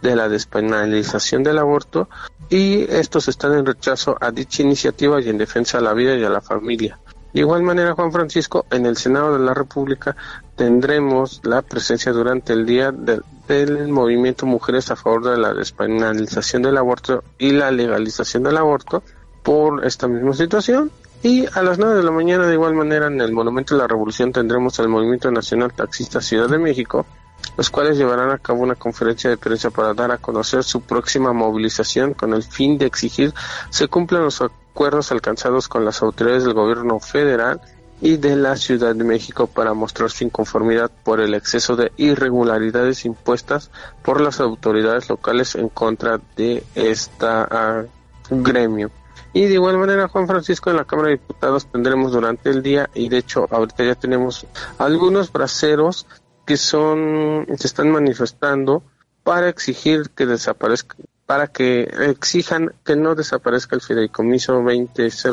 de la despenalización del aborto y estos están en rechazo a dicha iniciativa y en defensa a la vida y a la familia. De igual manera, Juan Francisco, en el Senado de la República tendremos la presencia durante el día del movimiento Mujeres a favor de la despenalización del aborto y la legalización del aborto por esta misma situación. Y a las 9 de la mañana, de igual manera, en el Monumento de la Revolución tendremos el Movimiento Nacional Taxista Ciudad de México, los cuales llevarán a cabo una conferencia de prensa para dar a conocer su próxima movilización con el fin de exigir se cumplan los acuerdos alcanzados con las autoridades del gobierno federal y de la Ciudad de México para mostrar su inconformidad por el exceso de irregularidades impuestas por las autoridades locales en contra de esta gremio. Y de igual manera, Juan Francisco, en la Cámara de Diputados tendremos durante el día, y de hecho ahorita ya tenemos algunos braceros que son, se están manifestando para exigir que desaparezca, para que exijan que no desaparezca el fideicomiso 2006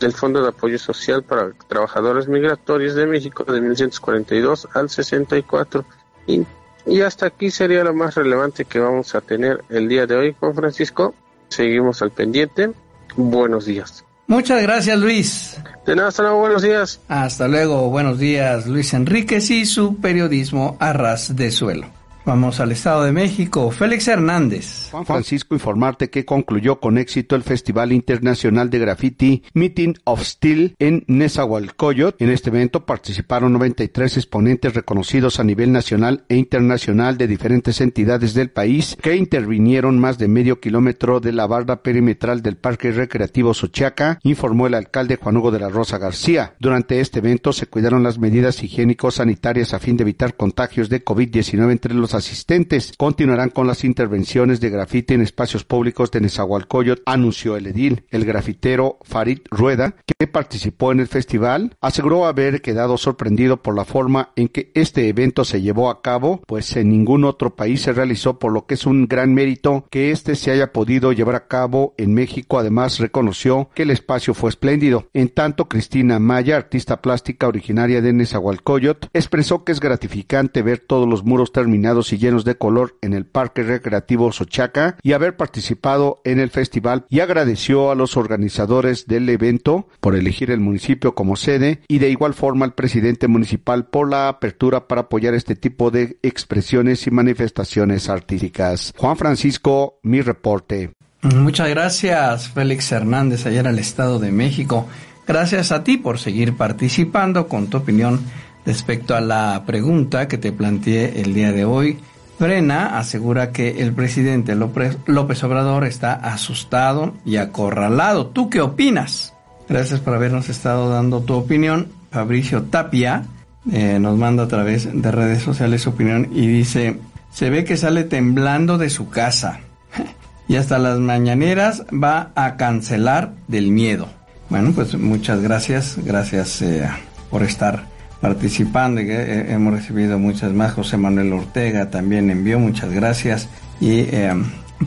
del Fondo de Apoyo Social para Trabajadores Migratorios de México de 1942 al 64. Y, y hasta aquí sería lo más relevante que vamos a tener el día de hoy, Juan Francisco. Seguimos al pendiente. Buenos días. Muchas gracias, Luis. De nada, hasta luego, buenos días. Hasta luego, buenos días, Luis Enríquez y su periodismo a ras de suelo. Vamos al Estado de México. Félix Hernández. Juan Francisco, informarte que concluyó con éxito el Festival Internacional de Graffiti Meeting of Steel en Nezahualcóyotl. En este evento participaron 93 exponentes reconocidos a nivel nacional e internacional de diferentes entidades del país que intervinieron más de medio kilómetro de la barra perimetral del Parque Recreativo Sochiaca, informó el alcalde Juan Hugo de la Rosa García. Durante este evento se cuidaron las medidas higiénico-sanitarias a fin de evitar contagios de COVID-19 entre los asistentes. Continuarán con las intervenciones de grafite en espacios públicos de Nezahualcóyotl, anunció el edil. El grafitero Farid Rueda, que participó en el festival, aseguró haber quedado sorprendido por la forma en que este evento se llevó a cabo, pues en ningún otro país se realizó, por lo que es un gran mérito que este se haya podido llevar a cabo en México. Además, reconoció que el espacio fue espléndido. En tanto, Cristina Maya, artista plástica originaria de Nezahualcóyotl, expresó que es gratificante ver todos los muros terminados y llenos de color en el Parque Recreativo Sochaca y haber participado en el festival y agradeció a los organizadores del evento por elegir el municipio como sede y de igual forma al presidente municipal por la apertura para apoyar este tipo de expresiones y manifestaciones artísticas. Juan Francisco, mi reporte. Muchas gracias, Félix Hernández, en el Estado de México. Gracias a ti por seguir participando con tu opinión Respecto a la pregunta que te planteé el día de hoy, Frena asegura que el presidente López Obrador está asustado y acorralado. ¿Tú qué opinas? Gracias por habernos estado dando tu opinión. Fabricio Tapia eh, nos manda a través de redes sociales su opinión y dice, se ve que sale temblando de su casa y hasta las mañaneras va a cancelar del miedo. Bueno, pues muchas gracias, gracias eh, por estar participando y eh, hemos recibido muchas más. José Manuel Ortega también envió muchas gracias y eh,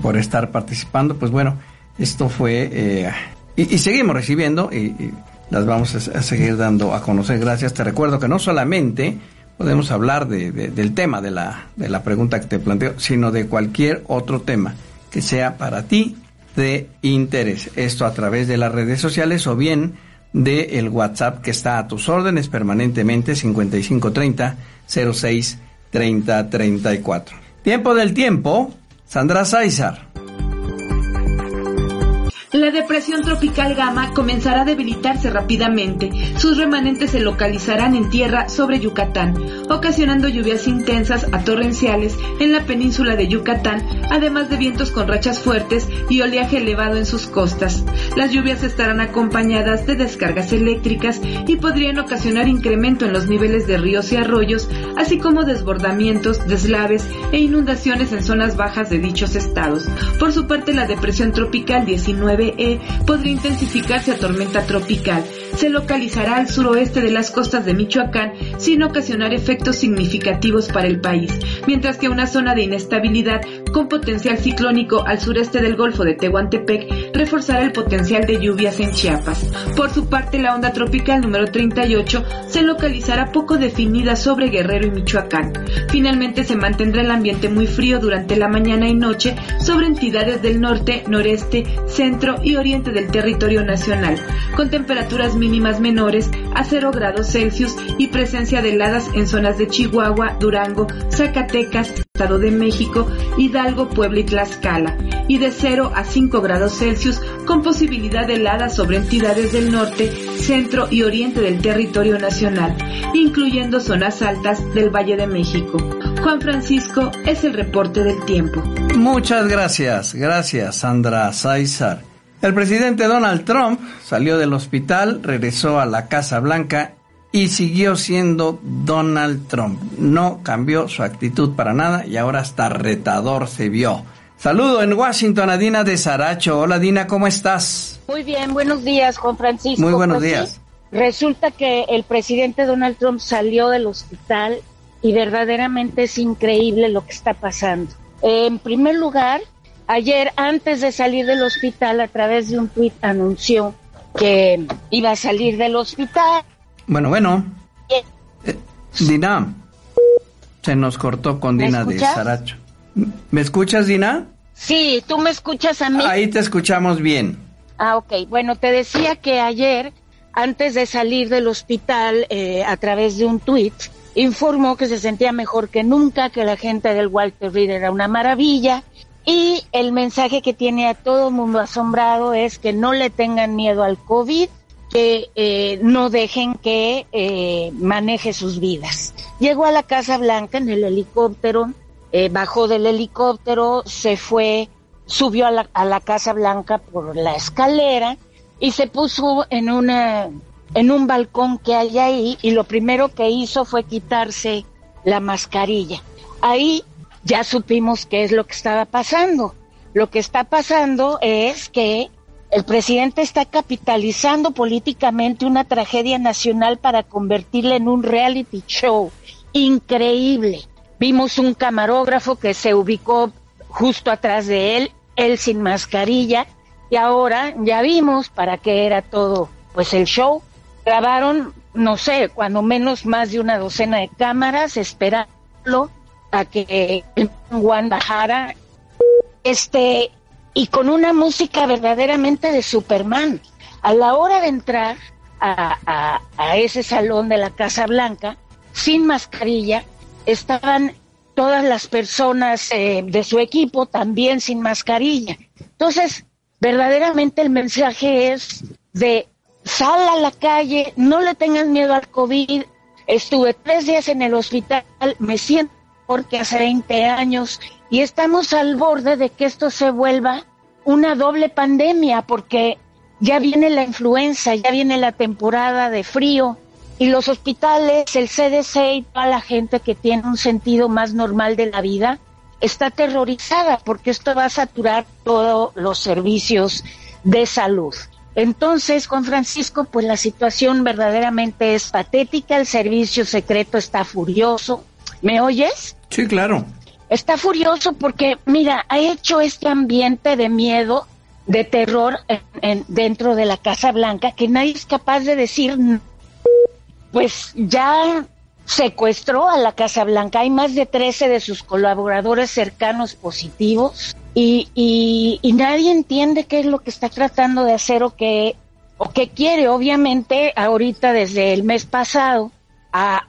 por estar participando. Pues bueno, esto fue eh, y, seguimos recibiendo y, las vamos a, seguir dando a conocer. Gracias. Te recuerdo que no solamente podemos hablar de, del tema de la, de la pregunta que te planteo, sino de cualquier otro tema que sea para ti de interés. Esto a través de las redes sociales o bien de el WhatsApp que está a tus órdenes permanentemente 5530 06 30 34. Tiempo del tiempo, Sandra Sáizar. La depresión tropical Gama comenzará a debilitarse rápidamente. Sus remanentes se localizarán en tierra sobre Yucatán, ocasionando lluvias intensas a torrenciales en la península de Yucatán, además de vientos con rachas fuertes y oleaje elevado en sus costas. Las lluvias estarán acompañadas de descargas eléctricas y podrían ocasionar incremento en los niveles de ríos y arroyos, así como desbordamientos, deslaves e inundaciones en zonas bajas de dichos estados. Por su parte, la depresión tropical 19 e podría intensificarse a tormenta tropical. Se localizará al suroeste de las costas de Michoacán sin ocasionar efectos significativos para el país, mientras que una zona de inestabilidad con potencial ciclónico al sureste del Golfo de Tehuantepec, reforzará el potencial de lluvias en Chiapas. Por su parte, la onda tropical número 38 se localizará poco definida sobre Guerrero y Michoacán. Finalmente se mantendrá el ambiente muy frío durante la mañana y noche sobre entidades del norte, noreste, centro y oriente del territorio nacional, con temperaturas mínimas menores a 0 grados Celsius y presencia de heladas en zonas de Chihuahua, Durango, Zacatecas, Estado de México, Hidalgo, Puebla y Tlaxcala, y de 0 a 5 grados Celsius con posibilidad de heladas sobre entidades del norte, centro y oriente del territorio nacional, incluyendo zonas altas del Valle de México. Juan Francisco es el reporte del tiempo. Muchas gracias, gracias Sandra Sáizar. El presidente Donald Trump salió del hospital, regresó a la Casa Blanca y siguió siendo Donald Trump. No cambió su actitud para nada y ahora hasta retador se vio. Saludo en Washington a Dina de Saracho. Hola Dina, ¿cómo estás? Muy bien, buenos días Juan Francisco. Muy buenos pues días. resulta que el presidente Donald Trump salió del hospital y verdaderamente es increíble lo que está pasando. En primer lugar, ayer antes de salir del hospital a través de un tuit anunció que iba a salir del hospital bueno, bueno. Eh, Dina, se nos cortó con Dina de Saracho. ¿Me escuchas, Dina? Sí, tú me escuchas a mí. Ahí te escuchamos bien. Ah, ok. Bueno, te decía que ayer, antes de salir del hospital, eh, a través de un tuit, informó que se sentía mejor que nunca, que la gente del Walter Reed era una maravilla. Y el mensaje que tiene a todo el mundo asombrado es que no le tengan miedo al COVID, que eh, no dejen que eh, maneje sus vidas. Llegó a la Casa Blanca en el helicóptero, eh, bajó del helicóptero, se fue, subió a la, a la Casa Blanca por la escalera y se puso en una en un balcón que hay ahí y lo primero que hizo fue quitarse la mascarilla. Ahí ya supimos qué es lo que estaba pasando. Lo que está pasando es que el presidente está capitalizando políticamente una tragedia nacional para convertirla en un reality show. Increíble. Vimos un camarógrafo que se ubicó justo atrás de él, él sin mascarilla, y ahora ya vimos para qué era todo, pues el show. Grabaron, no sé, cuando menos más de una docena de cámaras, esperando a que Juan bajara. Este, y con una música verdaderamente de Superman. A la hora de entrar a, ese salón de la Casa Blanca, sin mascarilla, estaban todas las personas eh, de su equipo también sin mascarilla. Entonces, verdaderamente el mensaje es de sal a la calle, no le tengan miedo al COVID. Estuve tres días en el hospital, me siento porque hace 20 años y estamos al borde de que esto se vuelva una doble pandemia porque ya viene la influenza, ya viene la temporada de frío y los hospitales, el CDC y toda la gente que tiene un sentido más normal de la vida está aterrorizada porque esto va a saturar todos los servicios de salud. Entonces, Juan Francisco, pues la situación verdaderamente es patética, el servicio secreto está furioso. ¿Me oyes? Sí, claro está furioso porque, mira, ha hecho este ambiente de miedo, de terror en, dentro de la Casa Blanca que nadie es capaz de decir, pues ya secuestró a la Casa Blanca. Hay más de 13 de sus colaboradores cercanos positivos y, y, y nadie entiende qué es lo que está tratando de hacer o qué, o qué quiere. Obviamente, ahorita desde el mes pasado, a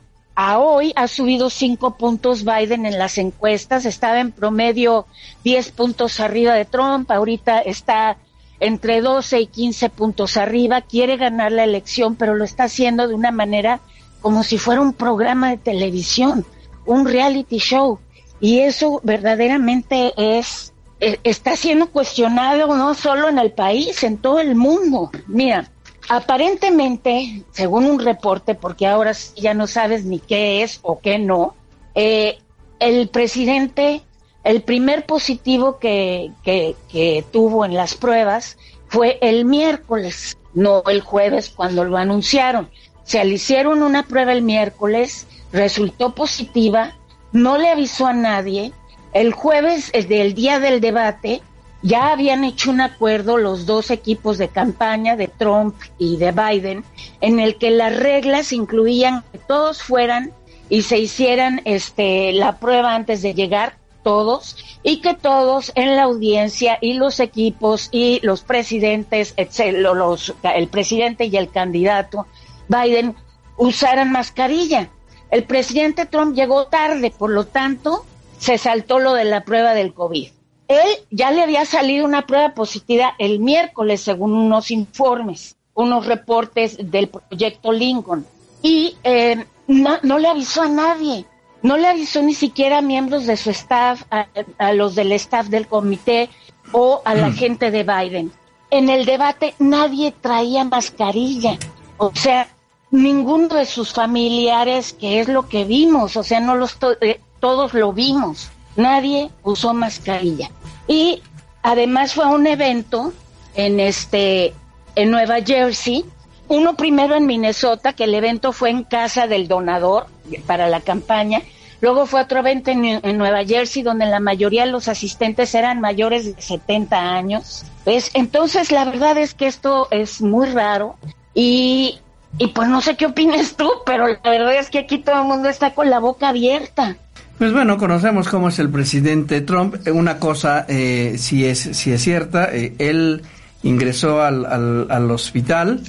hoy ha subido cinco puntos Biden en las encuestas, estaba en promedio diez puntos arriba de Trump, ahorita está entre 12 y 15 puntos arriba, quiere ganar la elección, pero lo está haciendo de una manera como si fuera un programa de televisión, un reality show. Y eso verdaderamente es, e, está siendo cuestionado no solo en el país, en todo el mundo. Mira, Aparentemente, según un reporte, porque ahora ya no sabes ni qué es o qué no, eh, el presidente, el primer positivo que, que, tuvo en las pruebas fue el miércoles, no el jueves cuando lo anunciaron. Se le hicieron una prueba el miércoles, resultó positiva, no le avisó a nadie el jueves del día del debate ya habían hecho un acuerdo los dos equipos de campaña de Trump y de Biden en el que las reglas incluían que todos fueran y se hicieran este la prueba antes de llegar todos y que todos en la audiencia y los equipos y los presidentes, los, el presidente y el candidato Biden usaran mascarilla. El presidente Trump llegó tarde, por lo tanto, se saltó lo de la prueba del COVID. Él ya le había salido una prueba positiva el miércoles, según unos informes, unos reportes del proyecto Lincoln. Y eh, no, no le avisó a nadie no le avisó ni siquiera a miembros de su staff, a, los del staff del comité o a la mm. gente de Biden. En el debate nadie traía mascarilla. O sea, ninguno de sus familiares, que es lo que vimos, o sea, no los eh, todos lo vimos. Nadie usó mascarilla. Y además fue un evento en este en Nueva Jersey, uno primero en Minnesota, que el evento fue en casa del donador para la campaña, Luego fue otro evento en, Nueva Jersey donde la mayoría de los asistentes eran mayores de 70 años. ¿Ves? Entonces la verdad es que esto es muy raro y, y pues no sé qué opinas tú, pero la verdad es que aquí todo el mundo está con la boca abierta. Pues bueno, conocemos cómo es el presidente Trump. Una cosa eh, sí, es, sí es cierta, eh, él ingresó al, al, al hospital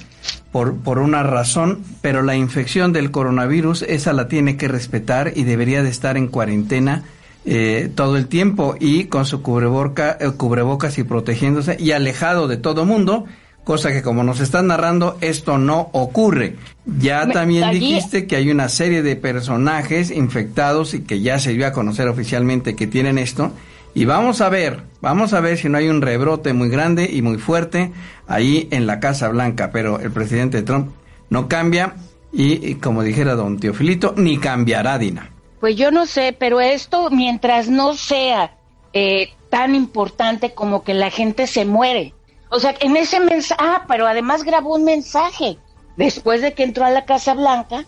por, por una razón, pero la infección del coronavirus, esa la tiene que respetar y debería de estar en cuarentena eh, todo el tiempo y con su cubreboca, eh, cubrebocas y protegiéndose y alejado de todo mundo, cosa que como nos están narrando, esto no ocurre. Ya también dijiste que hay una serie de personajes infectados y que ya se dio a conocer oficialmente que tienen esto y vamos a ver, vamos a ver si no hay un rebrote muy grande y muy fuerte ahí en la Casa Blanca, pero el presidente Trump no cambia y, como dijera don Teofilito, ni cambiará, Dina. Pues yo no sé, pero esto mientras no sea eh, tan importante como que la gente se muere. O sea, en ese mensaje, ah, pero además grabó un mensaje después de que entró a la Casa Blanca,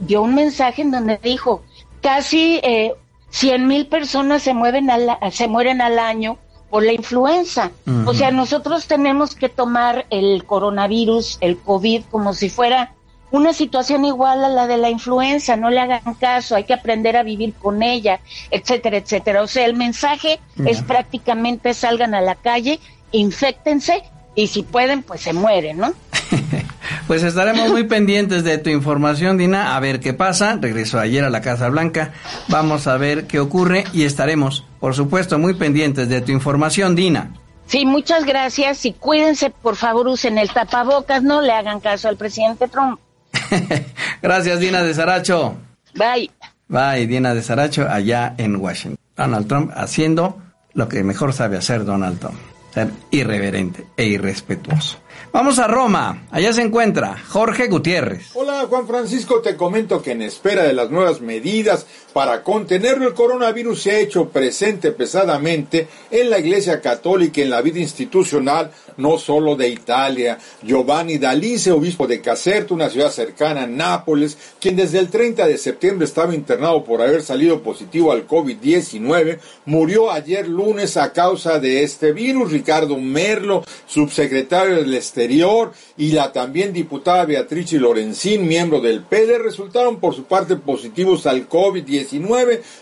dio un mensaje en donde dijo, casi eh, cien mil personas se, mueven se mueren al año por la influenza. O sea, nosotros tenemos que tomar el coronavirus, el COVID, como si fuera una situación igual a la de la influenza, no le hagan caso, hay que aprender a vivir con ella, etcétera, etcétera. O sea, el mensaje es prácticamente salgan a la calle, infectense y si pueden, pues se mueren, ¿no? pues estaremos muy pendientes de tu información, Dina, a ver qué pasa. Regresó ayer a la Casa Blanca, vamos a ver qué ocurre y estaremos, por supuesto, muy pendientes de tu información, Dina. Sí, muchas gracias y cuídense, por favor, usen el tapabocas, no le hagan caso al presidente Trump. gracias, Dina de Saracho. Bye. Bye, Dina de Saracho, allá en Washington. Donald Trump haciendo lo que mejor sabe hacer Donald Trump, ser irreverente e irrespetuoso. Vamos a Roma, allá se encuentra Jorge Gutiérrez. Hola Juan Francisco, te comento que en espera de las nuevas medidas para contenerlo el coronavirus se ha hecho presente pesadamente en la Iglesia Católica y en la vida institucional, no solo de Italia. Giovanni Dalice, obispo de Caserta, una ciudad cercana a Nápoles, quien desde el 30 de septiembre estaba internado por haber salido positivo al COVID-19, murió ayer lunes a causa de este virus. Ricardo Merlo, subsecretario del Exterior, y la también diputada Beatriz Lorenzín, miembro del PD, resultaron por su parte positivos al COVID-19,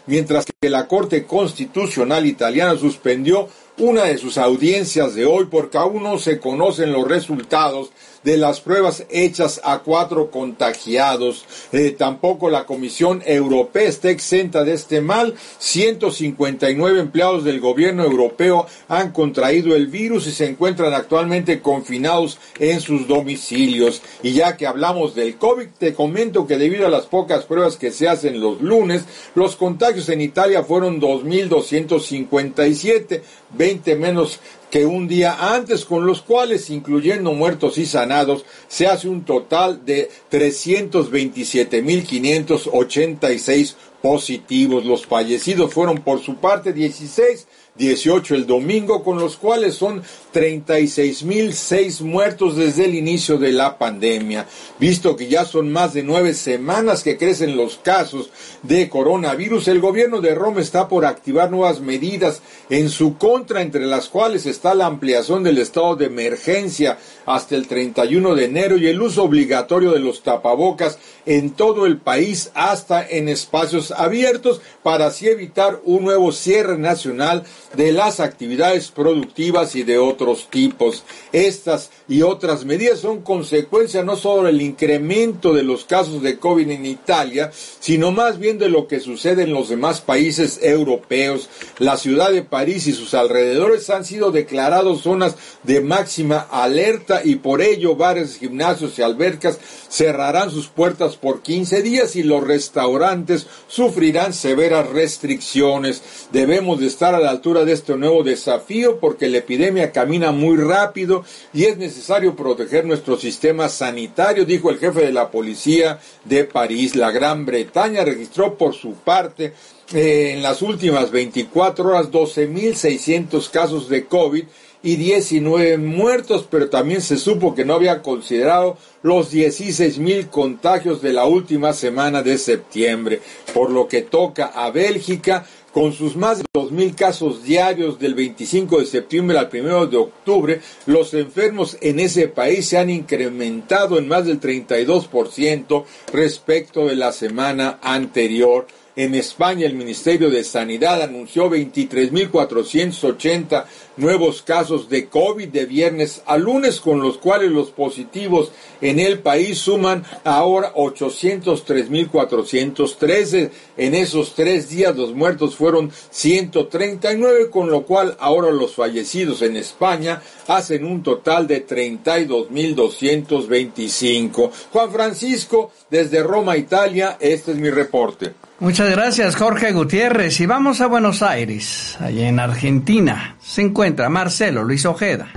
mientras que la Corte Constitucional italiana suspendió una de sus audiencias de hoy porque aún no se conocen los resultados de las pruebas hechas a cuatro contagiados. Eh, tampoco la Comisión Europea está exenta de este mal. 159 empleados del gobierno europeo han contraído el virus y se encuentran actualmente confinados en sus domicilios. Y ya que hablamos del COVID, te comento que debido a las pocas pruebas que se hacen los lunes, los contagios en Italia fueron 2.257, 20 menos que un día antes, con los cuales, incluyendo muertos y sanados, se hace un total de 327.586 positivos. Los fallecidos fueron por su parte 16 18 el domingo, con los cuales son 36.006 muertos desde el inicio de la pandemia. Visto que ya son más de nueve semanas que crecen los casos de coronavirus, el gobierno de Roma está por activar nuevas medidas en su contra, entre las cuales está la ampliación del estado de emergencia hasta el 31 de enero y el uso obligatorio de los tapabocas en todo el país hasta en espacios abiertos para así evitar un nuevo cierre nacional de las actividades productivas y de otros tipos. Estas y otras medidas son consecuencia no solo del incremento de los casos de COVID en Italia, sino más bien de lo que sucede en los demás países europeos. La ciudad de París y sus alrededores han sido declarados zonas de máxima alerta y por ello bares, gimnasios y albercas cerrarán sus puertas por 15 días y los restaurantes sufrirán severas restricciones. Debemos de estar a la altura de este nuevo desafío porque la epidemia camina muy rápido y es necesario proteger nuestro sistema sanitario, dijo el jefe de la policía de París. La Gran Bretaña registró por su parte eh, en las últimas 24 horas 12.600 casos de COVID y 19 muertos, pero también se supo que no había considerado los 16 mil contagios de la última semana de septiembre, por lo que toca a Bélgica con sus más de 2.000 casos diarios del 25 de septiembre al 1 de octubre, los enfermos en ese país se han incrementado en más del 32% respecto de la semana anterior. En España, el Ministerio de Sanidad anunció 23.480 nuevos casos de COVID de viernes a lunes, con los cuales los positivos en el país suman ahora 803.413. En esos tres días los muertos fueron 139, con lo cual ahora los fallecidos en España hacen un total de 32.225. Juan Francisco, desde Roma, Italia, este es mi reporte. Muchas gracias, Jorge Gutiérrez. Y vamos a Buenos Aires, allá en Argentina. Se encuentra Marcelo Luis Ojeda.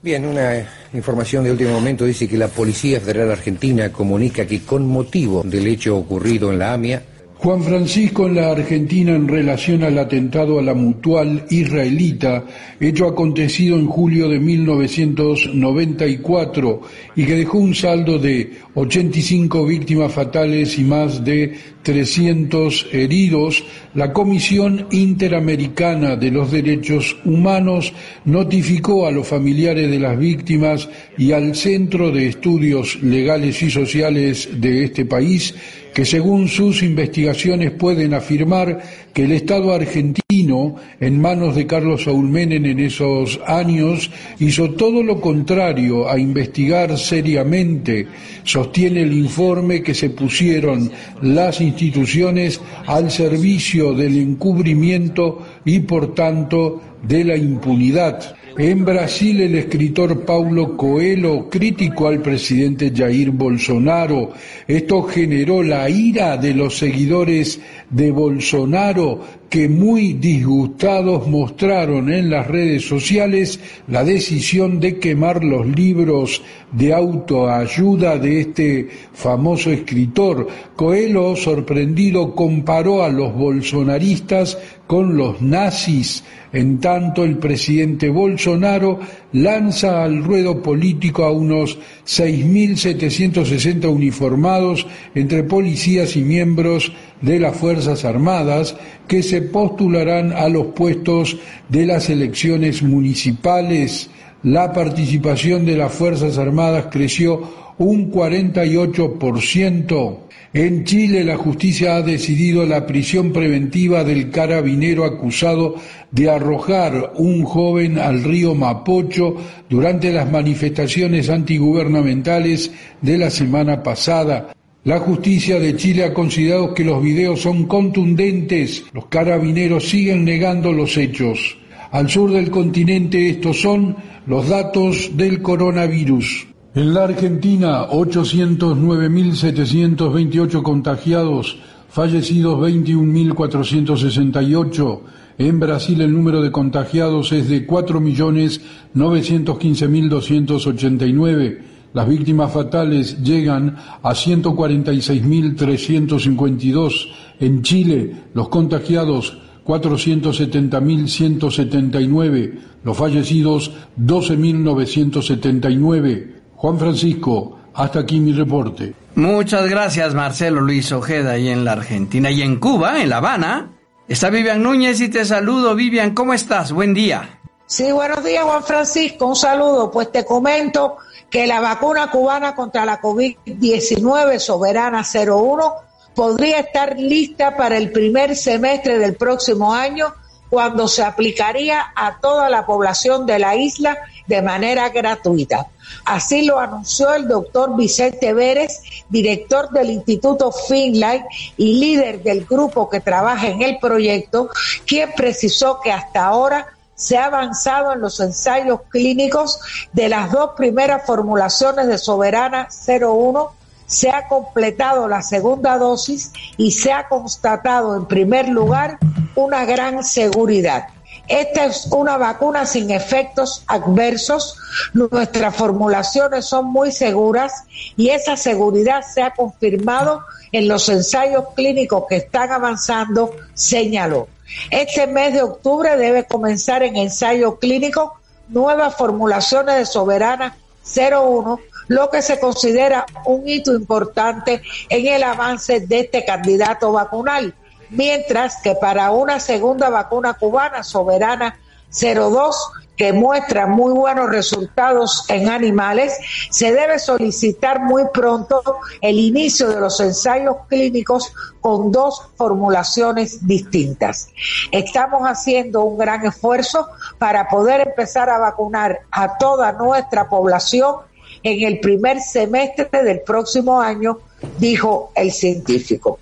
Bien, una información de último momento dice que la Policía Federal Argentina comunica que con motivo del hecho ocurrido en la AMIA, Juan Francisco en la Argentina en relación al atentado a la mutual israelita, hecho acontecido en julio de 1994 y que dejó un saldo de 85 víctimas fatales y más de 300 heridos, la Comisión Interamericana de los Derechos Humanos notificó a los familiares de las víctimas y al Centro de Estudios Legales y Sociales de este país que según sus investigaciones pueden afirmar que el Estado argentino, en manos de Carlos Saúl Menem en esos años, hizo todo lo contrario a investigar seriamente, sostiene el informe que se pusieron las instituciones al servicio del encubrimiento y por tanto de la impunidad. En Brasil, el escritor Paulo Coelho criticó al presidente Jair Bolsonaro. Esto generó la ira de los seguidores de Bolsonaro que muy disgustados mostraron en las redes sociales la decisión de quemar los libros de autoayuda de este famoso escritor. Coelho, sorprendido, comparó a los bolsonaristas con los nazis. En tanto, el presidente Bolsonaro lanza al ruedo político a unos 6.760 uniformados entre policías y miembros de las Fuerzas Armadas que se postularán a los puestos de las elecciones municipales. La participación de las Fuerzas Armadas creció un 48%. En Chile la justicia ha decidido la prisión preventiva del carabinero acusado de arrojar un joven al río Mapocho durante las manifestaciones antigubernamentales de la semana pasada. La justicia de Chile ha considerado que los videos son contundentes. Los carabineros siguen negando los hechos. Al sur del continente estos son los datos del coronavirus. En la Argentina, 809.728 contagiados, fallecidos 21.468. En Brasil el número de contagiados es de 4.915.289. Las víctimas fatales llegan a 146.352. En Chile, los contagiados 470.179. Los fallecidos 12.979. Juan Francisco, hasta aquí mi reporte. Muchas gracias Marcelo Luis Ojeda ahí en la Argentina y en Cuba, en La Habana. Está Vivian Núñez y te saludo. Vivian, ¿cómo estás? Buen día. Sí, buenos días Juan Francisco, un saludo. Pues te comento que la vacuna cubana contra la COVID-19 Soberana 01 podría estar lista para el primer semestre del próximo año cuando se aplicaría a toda la población de la isla de manera gratuita. Así lo anunció el doctor Vicente Vélez, director del Instituto Finlight y líder del grupo que trabaja en el proyecto, quien precisó que hasta ahora se ha avanzado en los ensayos clínicos de las dos primeras formulaciones de Soberana 01 se ha completado la segunda dosis y se ha constatado en primer lugar una gran seguridad. Esta es una vacuna sin efectos adversos. Nuestras formulaciones son muy seguras y esa seguridad se ha confirmado en los ensayos clínicos que están avanzando, señaló. Este mes de octubre debe comenzar en ensayo clínico nuevas formulaciones de Soberana 01 lo que se considera un hito importante en el avance de este candidato vacunal, mientras que para una segunda vacuna cubana soberana 02 que muestra muy buenos resultados en animales, se debe solicitar muy pronto el inicio de los ensayos clínicos con dos formulaciones distintas. Estamos haciendo un gran esfuerzo para poder empezar a vacunar a toda nuestra población en el primer semestre del próximo año, dijo el científico.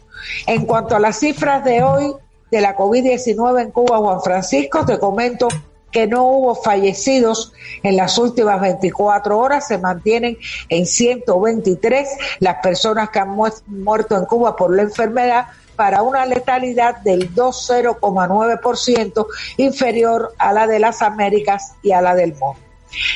En cuanto a las cifras de hoy de la COVID-19 en Cuba, Juan Francisco, te comento que no hubo fallecidos en las últimas 24 horas, se mantienen en 123 las personas que han muerto en Cuba por la enfermedad para una letalidad del 2,09% inferior a la de las Américas y a la del mundo.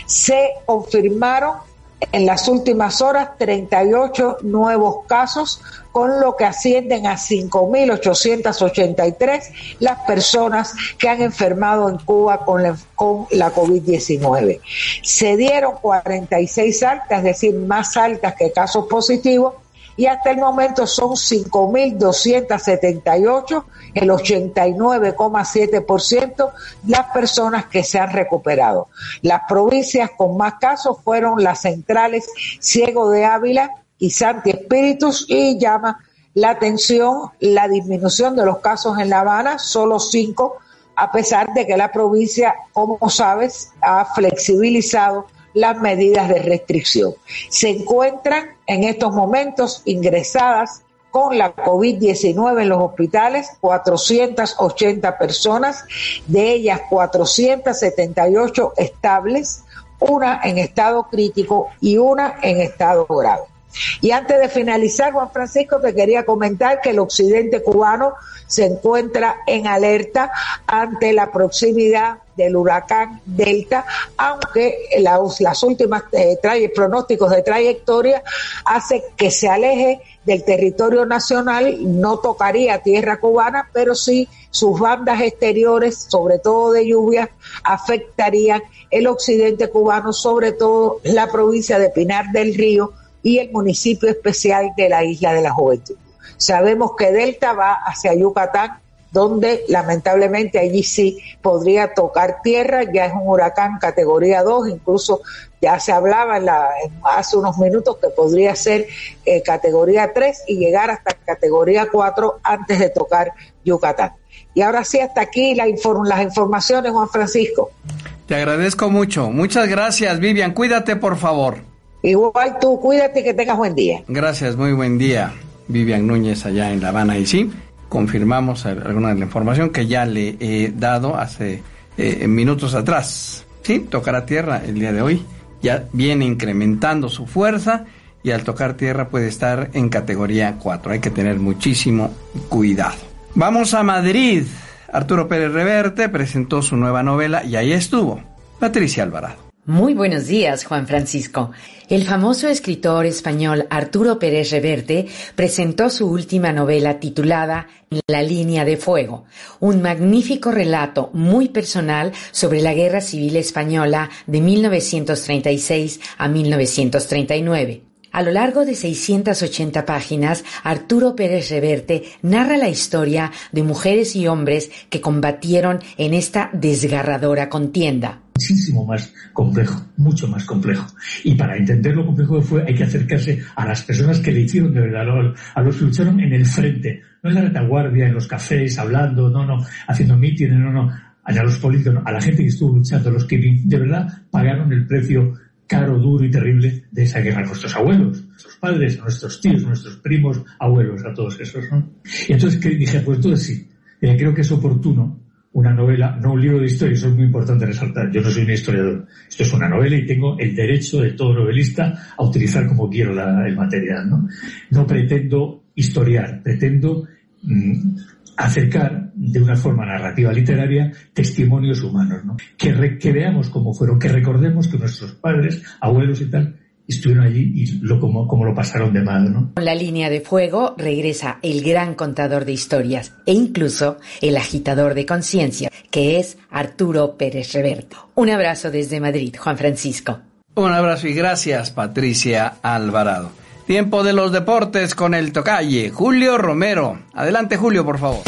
Se confirmaron en las últimas horas 38 nuevos casos, con lo que ascienden a 5.883 las personas que han enfermado en Cuba con la, con la COVID-19. Se dieron 46 altas, es decir, más altas que casos positivos, y hasta el momento son 5.278, el 89,7% las personas que se han recuperado. Las provincias con más casos fueron las centrales Ciego de Ávila y Santi Espíritus y llama la atención la disminución de los casos en La Habana, solo cinco, a pesar de que la provincia, como sabes, ha flexibilizado las medidas de restricción. Se encuentran en estos momentos ingresadas con la COVID-19 en los hospitales 480 personas, de ellas 478 estables, una en estado crítico y una en estado grave. Y antes de finalizar, Juan Francisco, te quería comentar que el occidente cubano se encuentra en alerta ante la proximidad del huracán Delta, aunque las últimas eh, pronósticos de trayectoria hace que se aleje del territorio nacional, no tocaría tierra cubana, pero sí sus bandas exteriores, sobre todo de lluvia, afectarían el occidente cubano, sobre todo la provincia de Pinar del Río y el municipio especial de la Isla de la Juventud. Sabemos que Delta va hacia Yucatán, donde lamentablemente allí sí podría tocar tierra, ya es un huracán categoría 2, incluso ya se hablaba hace unos minutos que podría ser eh, categoría 3 y llegar hasta categoría 4 antes de tocar Yucatán. Y ahora sí, hasta aquí las informaciones, Juan Francisco. Te agradezco mucho. Muchas gracias, Vivian. Cuídate, por favor. Igual tú, cuídate que tengas buen día. Gracias, muy buen día. Vivian Núñez allá en La Habana y sí, confirmamos alguna de la información que ya le he dado hace eh, minutos atrás. Sí, tocará tierra el día de hoy, ya viene incrementando su fuerza y al tocar tierra puede estar en categoría 4. Hay que tener muchísimo cuidado. Vamos a Madrid. Arturo Pérez Reverte presentó su nueva novela y ahí estuvo Patricia Alvarado. Muy buenos días, Juan Francisco. El famoso escritor español Arturo Pérez Reverte presentó su última novela titulada La línea de fuego, un magnífico relato muy personal sobre la Guerra Civil Española de 1936 a 1939. A lo largo de 680 páginas, Arturo Pérez Reverte narra la historia de mujeres y hombres que combatieron en esta desgarradora contienda. Muchísimo más complejo, mucho más complejo. Y para entender lo complejo que fue hay que acercarse a las personas que le hicieron de verdad, a los que lucharon en el frente, no en la retaguardia, en los cafés, hablando, no, no, haciendo mítines, no, no, a los políticos, a la gente que estuvo luchando, los que de verdad pagaron el precio caro, duro y terrible de esa guerra, nuestros abuelos, nuestros padres, nuestros tíos, nuestros primos, abuelos, a todos esos, ¿no? Y entonces dije, pues entonces sí, eh, creo que es oportuno una novela, no un libro de historia, eso es muy importante resaltar. Yo no soy un historiador. Esto es una novela y tengo el derecho de todo novelista a utilizar como quiero el material. ¿no? no pretendo historiar, pretendo mm, acercar de una forma narrativa literaria testimonios humanos, ¿no? que, que veamos cómo fueron, que recordemos que nuestros padres, abuelos y tal, estuvieron allí y lo, como, como lo pasaron de mal, ¿no? Con la línea de fuego regresa el gran contador de historias e incluso el agitador de conciencia, que es Arturo Pérez Reverto. Un abrazo desde Madrid, Juan Francisco. Un abrazo y gracias, Patricia Alvarado. Tiempo de los deportes con el tocalle, Julio Romero. Adelante, Julio, por favor.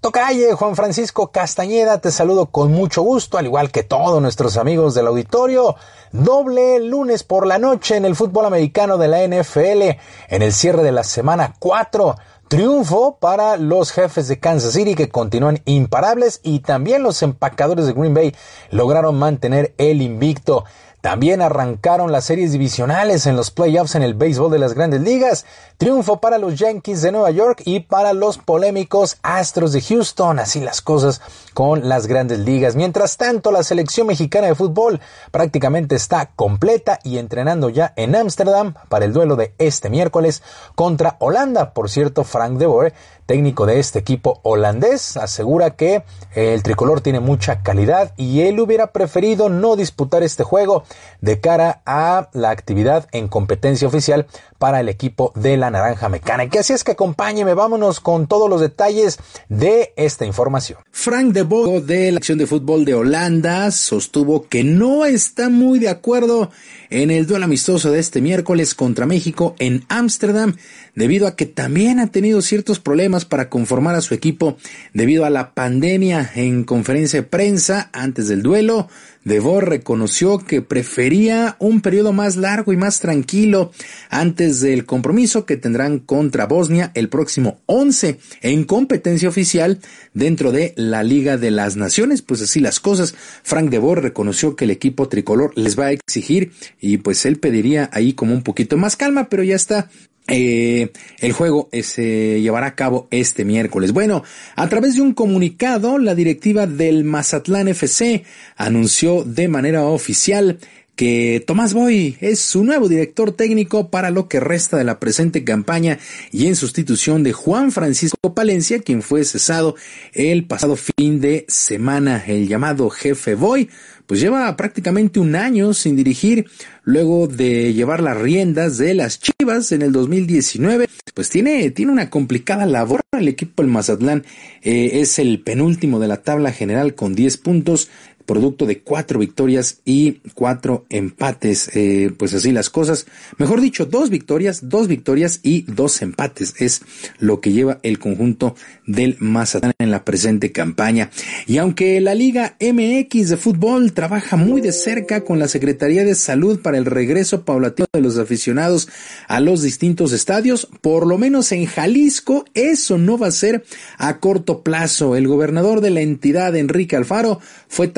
Tocalle, Juan Francisco Castañeda, te saludo con mucho gusto, al igual que todos nuestros amigos del auditorio. Doble lunes por la noche en el fútbol americano de la NFL, en el cierre de la semana 4. Triunfo para los jefes de Kansas City que continúan imparables y también los empacadores de Green Bay lograron mantener el invicto. También arrancaron las series divisionales en los playoffs en el béisbol de las grandes ligas. Triunfo para los Yankees de Nueva York y para los polémicos Astros de Houston. Así las cosas con las grandes ligas. Mientras tanto, la selección mexicana de fútbol prácticamente está completa y entrenando ya en Ámsterdam para el duelo de este miércoles contra Holanda. Por cierto, Frank de Boer técnico de este equipo holandés, asegura que el tricolor tiene mucha calidad y él hubiera preferido no disputar este juego de cara a la actividad en competencia oficial para el equipo de la Naranja Mecánica. Así es que acompáñeme, vámonos con todos los detalles de esta información. Frank de Boer de la acción de fútbol de Holanda sostuvo que no está muy de acuerdo en el duelo amistoso de este miércoles contra México en Ámsterdam, debido a que también ha tenido ciertos problemas para conformar a su equipo debido a la pandemia. En conferencia de prensa antes del duelo, Devor reconoció que prefería un periodo más largo y más tranquilo antes del compromiso que tendrán contra Bosnia el próximo 11 en competencia oficial dentro de la Liga de las Naciones. Pues así las cosas. Frank Devor reconoció que el equipo tricolor les va a exigir y pues él pediría ahí como un poquito más calma, pero ya está eh, el juego eh, se llevará a cabo este miércoles. Bueno, a través de un comunicado, la directiva del Mazatlán FC anunció de manera oficial que Tomás Boy es su nuevo director técnico para lo que resta de la presente campaña y en sustitución de Juan Francisco Palencia, quien fue cesado el pasado fin de semana. El llamado jefe Boy pues lleva prácticamente un año sin dirigir, luego de llevar las riendas de las Chivas en el 2019, pues tiene, tiene una complicada labor. El equipo del Mazatlán eh, es el penúltimo de la tabla general con 10 puntos, producto de cuatro victorias y cuatro empates. Eh, pues así las cosas. Mejor dicho, dos victorias, dos victorias y dos empates es lo que lleva el conjunto del Mazatlán en la presente campaña. Y aunque la Liga MX de fútbol trabaja muy de cerca con la Secretaría de Salud para el regreso paulatino de los aficionados a los distintos estadios, por lo menos en Jalisco, eso no va a ser a corto plazo. El gobernador de la entidad, Enrique Alfaro, fue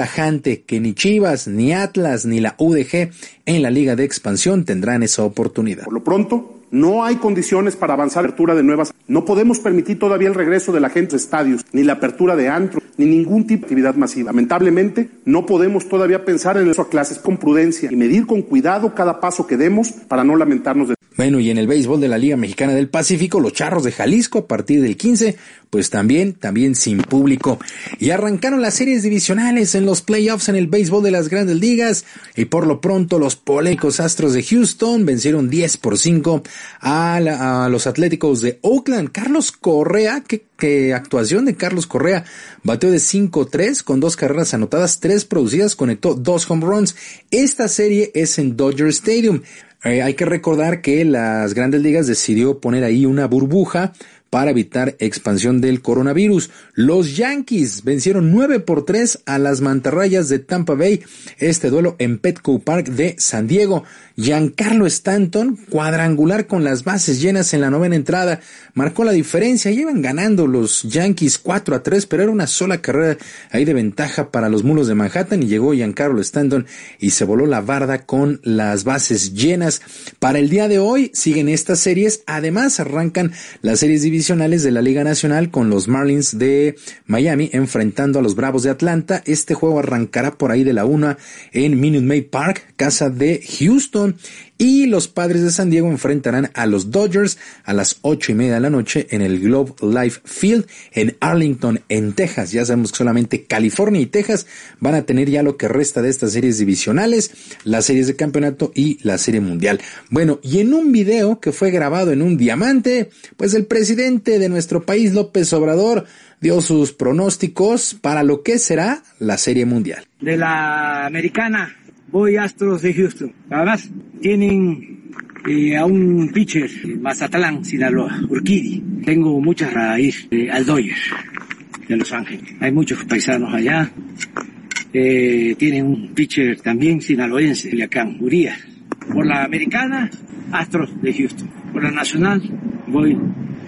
que ni Chivas, ni Atlas, ni la UDG en la Liga de Expansión tendrán esa oportunidad. Por lo pronto, no hay condiciones para avanzar la apertura de nuevas. No podemos permitir todavía el regreso de la gente a estadios, ni la apertura de antro, ni ningún tipo de actividad masiva. Lamentablemente, no podemos todavía pensar en eso a clases con prudencia y medir con cuidado cada paso que demos para no lamentarnos de Bueno, y en el béisbol de la Liga Mexicana del Pacífico, los Charros de Jalisco a partir del 15, pues también, también sin público. Y arrancaron las series divisionales en los playoffs en el béisbol de las grandes ligas. Y por lo pronto, los polémicos Astros de Houston vencieron 10 por 5 a, los Atléticos de Oakland. Carlos Correa, qué, actuación de Carlos Correa. Bateó de 5-3 con dos carreras anotadas, tres producidas, conectó dos home runs. Esta serie es en Dodger Stadium. Eh, hay que recordar que las grandes ligas decidió poner ahí una burbuja para evitar expansión del coronavirus. Los Yankees vencieron 9 por 3 a las mantarrayas de Tampa Bay, este duelo en Petco Park de San Diego. Giancarlo Stanton, cuadrangular con las bases llenas en la novena entrada, marcó la diferencia. Llevan ganando los Yankees 4 a 3, pero era una sola carrera ahí de ventaja para los mulos de Manhattan y llegó Giancarlo Stanton y se voló la barda con las bases llenas. Para el día de hoy siguen estas series, además arrancan las series divisionales de la Liga Nacional con los Marlins de Miami enfrentando a los Bravos de Atlanta. Este juego arrancará por ahí de la una en Minute Maid Park, casa de Houston. Y los padres de San Diego enfrentarán a los Dodgers a las ocho y media de la noche en el Globe Life Field en Arlington, en Texas. Ya sabemos que solamente California y Texas van a tener ya lo que resta de estas series divisionales, las series de campeonato y la serie mundial. Bueno, y en un video que fue grabado en un diamante, pues el presidente de nuestro país, López Obrador, dio sus pronósticos para lo que será la serie mundial. De la americana voy Astros de Houston. Además, tienen eh, a un pitcher, Mazatlán, Sinaloa, Urquidi. Tengo mucha raíz eh, al Dodgers de Los Ángeles. Hay muchos paisanos allá. Eh, tienen un pitcher también sinaloense, Culiacán, Urias. Por la americana, Astros de Houston. Por la nacional, voy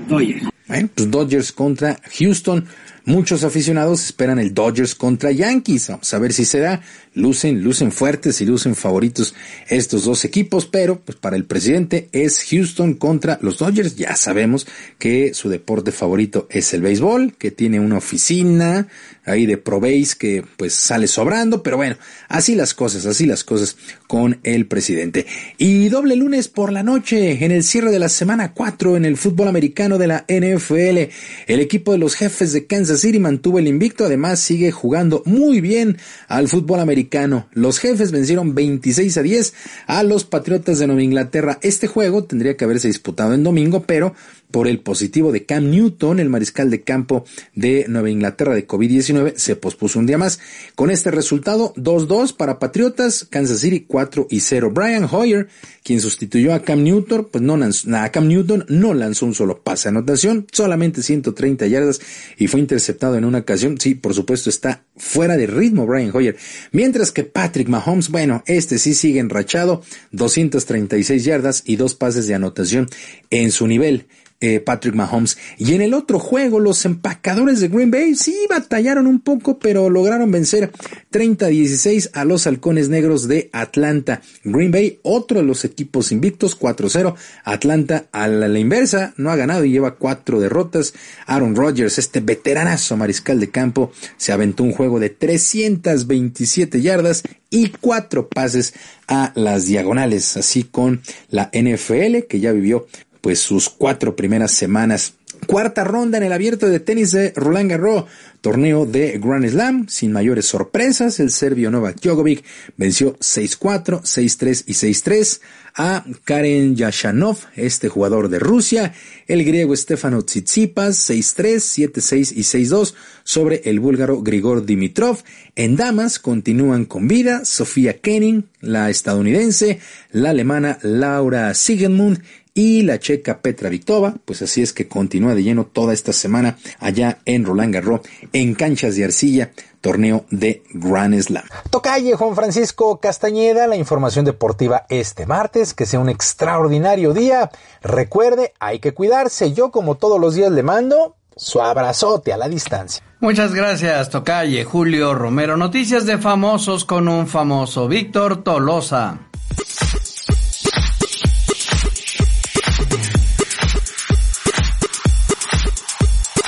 Dodgers. Pues Dodgers contra Houston. Muchos aficionados esperan el Dodgers contra Yankees. Vamos a ver si se da. Lucen, lucen fuertes y lucen favoritos estos dos equipos, pero pues para el presidente es Houston contra los Dodgers. Ya sabemos que su deporte favorito es el béisbol, que tiene una oficina ahí de probéis que pues sale sobrando, pero bueno, así las cosas, así las cosas con el presidente. Y doble lunes por la noche en el cierre de la semana 4 en el fútbol americano de la NFL. El equipo de los jefes de Kansas City mantuvo el invicto, además sigue jugando muy bien al fútbol americano. Los jefes vencieron 26 a 10 a los Patriotas de Nueva Inglaterra. Este juego tendría que haberse disputado en domingo, pero por el positivo de Cam Newton, el mariscal de campo de Nueva Inglaterra de COVID-19, se pospuso un día más. Con este resultado, 2-2 para Patriotas, Kansas City 4 y 0. Brian Hoyer, quien sustituyó a Cam Newton, pues no lanzó, a Cam Newton no lanzó un solo pase anotación, solamente 130 yardas y fue interceptado en una ocasión. Sí, por supuesto está fuera de ritmo Brian Hoyer. Mientras que Patrick Mahomes, bueno, este sí sigue enrachado, 236 yardas y dos pases de anotación en su nivel. Eh, Patrick Mahomes. Y en el otro juego, los empacadores de Green Bay sí batallaron un poco, pero lograron vencer 30-16 a los halcones negros de Atlanta. Green Bay, otro de los equipos invictos, 4-0. Atlanta a la, inversa, no ha ganado y lleva cuatro derrotas. Aaron Rodgers, este veteranazo mariscal de campo, se aventó un juego de 327 yardas y cuatro pases a las diagonales, así con la NFL que ya vivió pues sus cuatro primeras semanas. Cuarta ronda en el abierto de tenis de Roland Garros, torneo de Grand Slam, sin mayores sorpresas, el serbio Novak Djokovic venció 6-4, 6-3 y 6-3 a Karen Yashanov, este jugador de Rusia, el griego Stefano Tsitsipas 6-3, 7-6 y 6-2 sobre el búlgaro Grigor Dimitrov. En damas continúan con vida Sofía Kenning, la estadounidense, la alemana Laura Sigemund y la checa Petra Victova, pues así es que continúa de lleno toda esta semana allá en Roland Garros, en canchas de arcilla, torneo de Grand Slam. Tocalle Juan Francisco Castañeda, la información deportiva este martes, que sea un extraordinario día. Recuerde, hay que cuidarse. Yo como todos los días le mando su abrazote a la distancia. Muchas gracias, Tocalle Julio Romero. Noticias de famosos con un famoso Víctor Tolosa.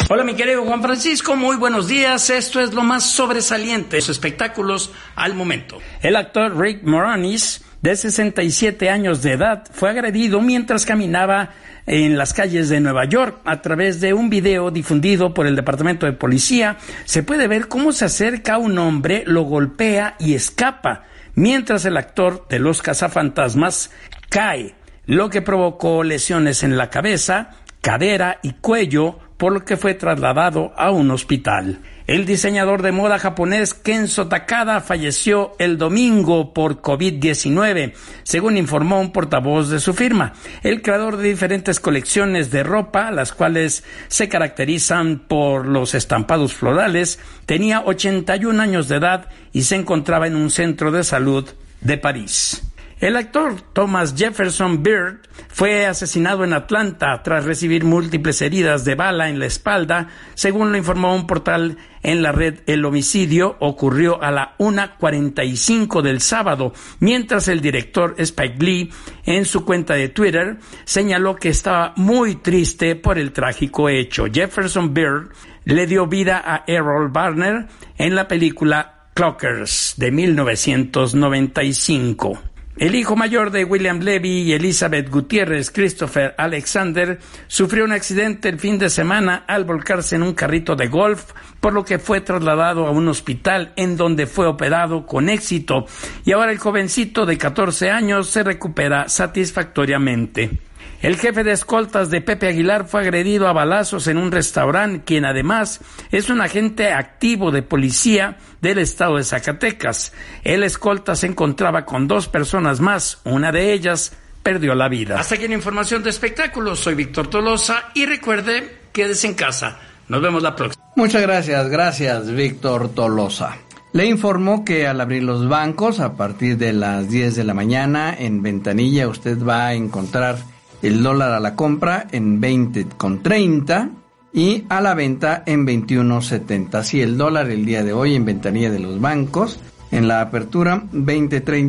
Hola mi querido Juan Francisco, muy buenos días. Esto es lo más sobresaliente de los espectáculos al momento. El actor Rick Moranis de 67 años de edad, fue agredido mientras caminaba en las calles de Nueva York. A través de un video difundido por el Departamento de Policía, se puede ver cómo se acerca un hombre, lo golpea y escapa, mientras el actor de Los Cazafantasmas cae, lo que provocó lesiones en la cabeza, cadera y cuello, por lo que fue trasladado a un hospital. El diseñador de moda japonés Kenzo Takada falleció el domingo por COVID-19, según informó un portavoz de su firma. El creador de diferentes colecciones de ropa, las cuales se caracterizan por los estampados florales, tenía 81 años de edad y se encontraba en un centro de salud de París. El actor Thomas Jefferson Beard fue asesinado en Atlanta tras recibir múltiples heridas de bala en la espalda, según lo informó un portal en la red. El homicidio ocurrió a la 1.45 del sábado, mientras el director Spike Lee en su cuenta de Twitter señaló que estaba muy triste por el trágico hecho. Jefferson Beard le dio vida a Errol Barner en la película Clockers de 1995. El hijo mayor de William Levy y Elizabeth Gutiérrez, Christopher Alexander, sufrió un accidente el fin de semana al volcarse en un carrito de golf, por lo que fue trasladado a un hospital en donde fue operado con éxito y ahora el jovencito de 14 años se recupera satisfactoriamente. El jefe de escoltas de Pepe Aguilar fue agredido a balazos en un restaurante, quien además es un agente activo de policía del estado de Zacatecas. El escolta se encontraba con dos personas más, una de ellas perdió la vida. Hasta aquí en información de espectáculos, soy Víctor Tolosa y recuerde, quédese en casa. Nos vemos la próxima. Muchas gracias, gracias Víctor Tolosa. Le informo que al abrir los bancos a partir de las 10 de la mañana en ventanilla usted va a encontrar el dólar a la compra en 20 con 30 y a la venta en 21.70. Así el dólar el día de hoy en ventanilla de los bancos en la apertura 20.30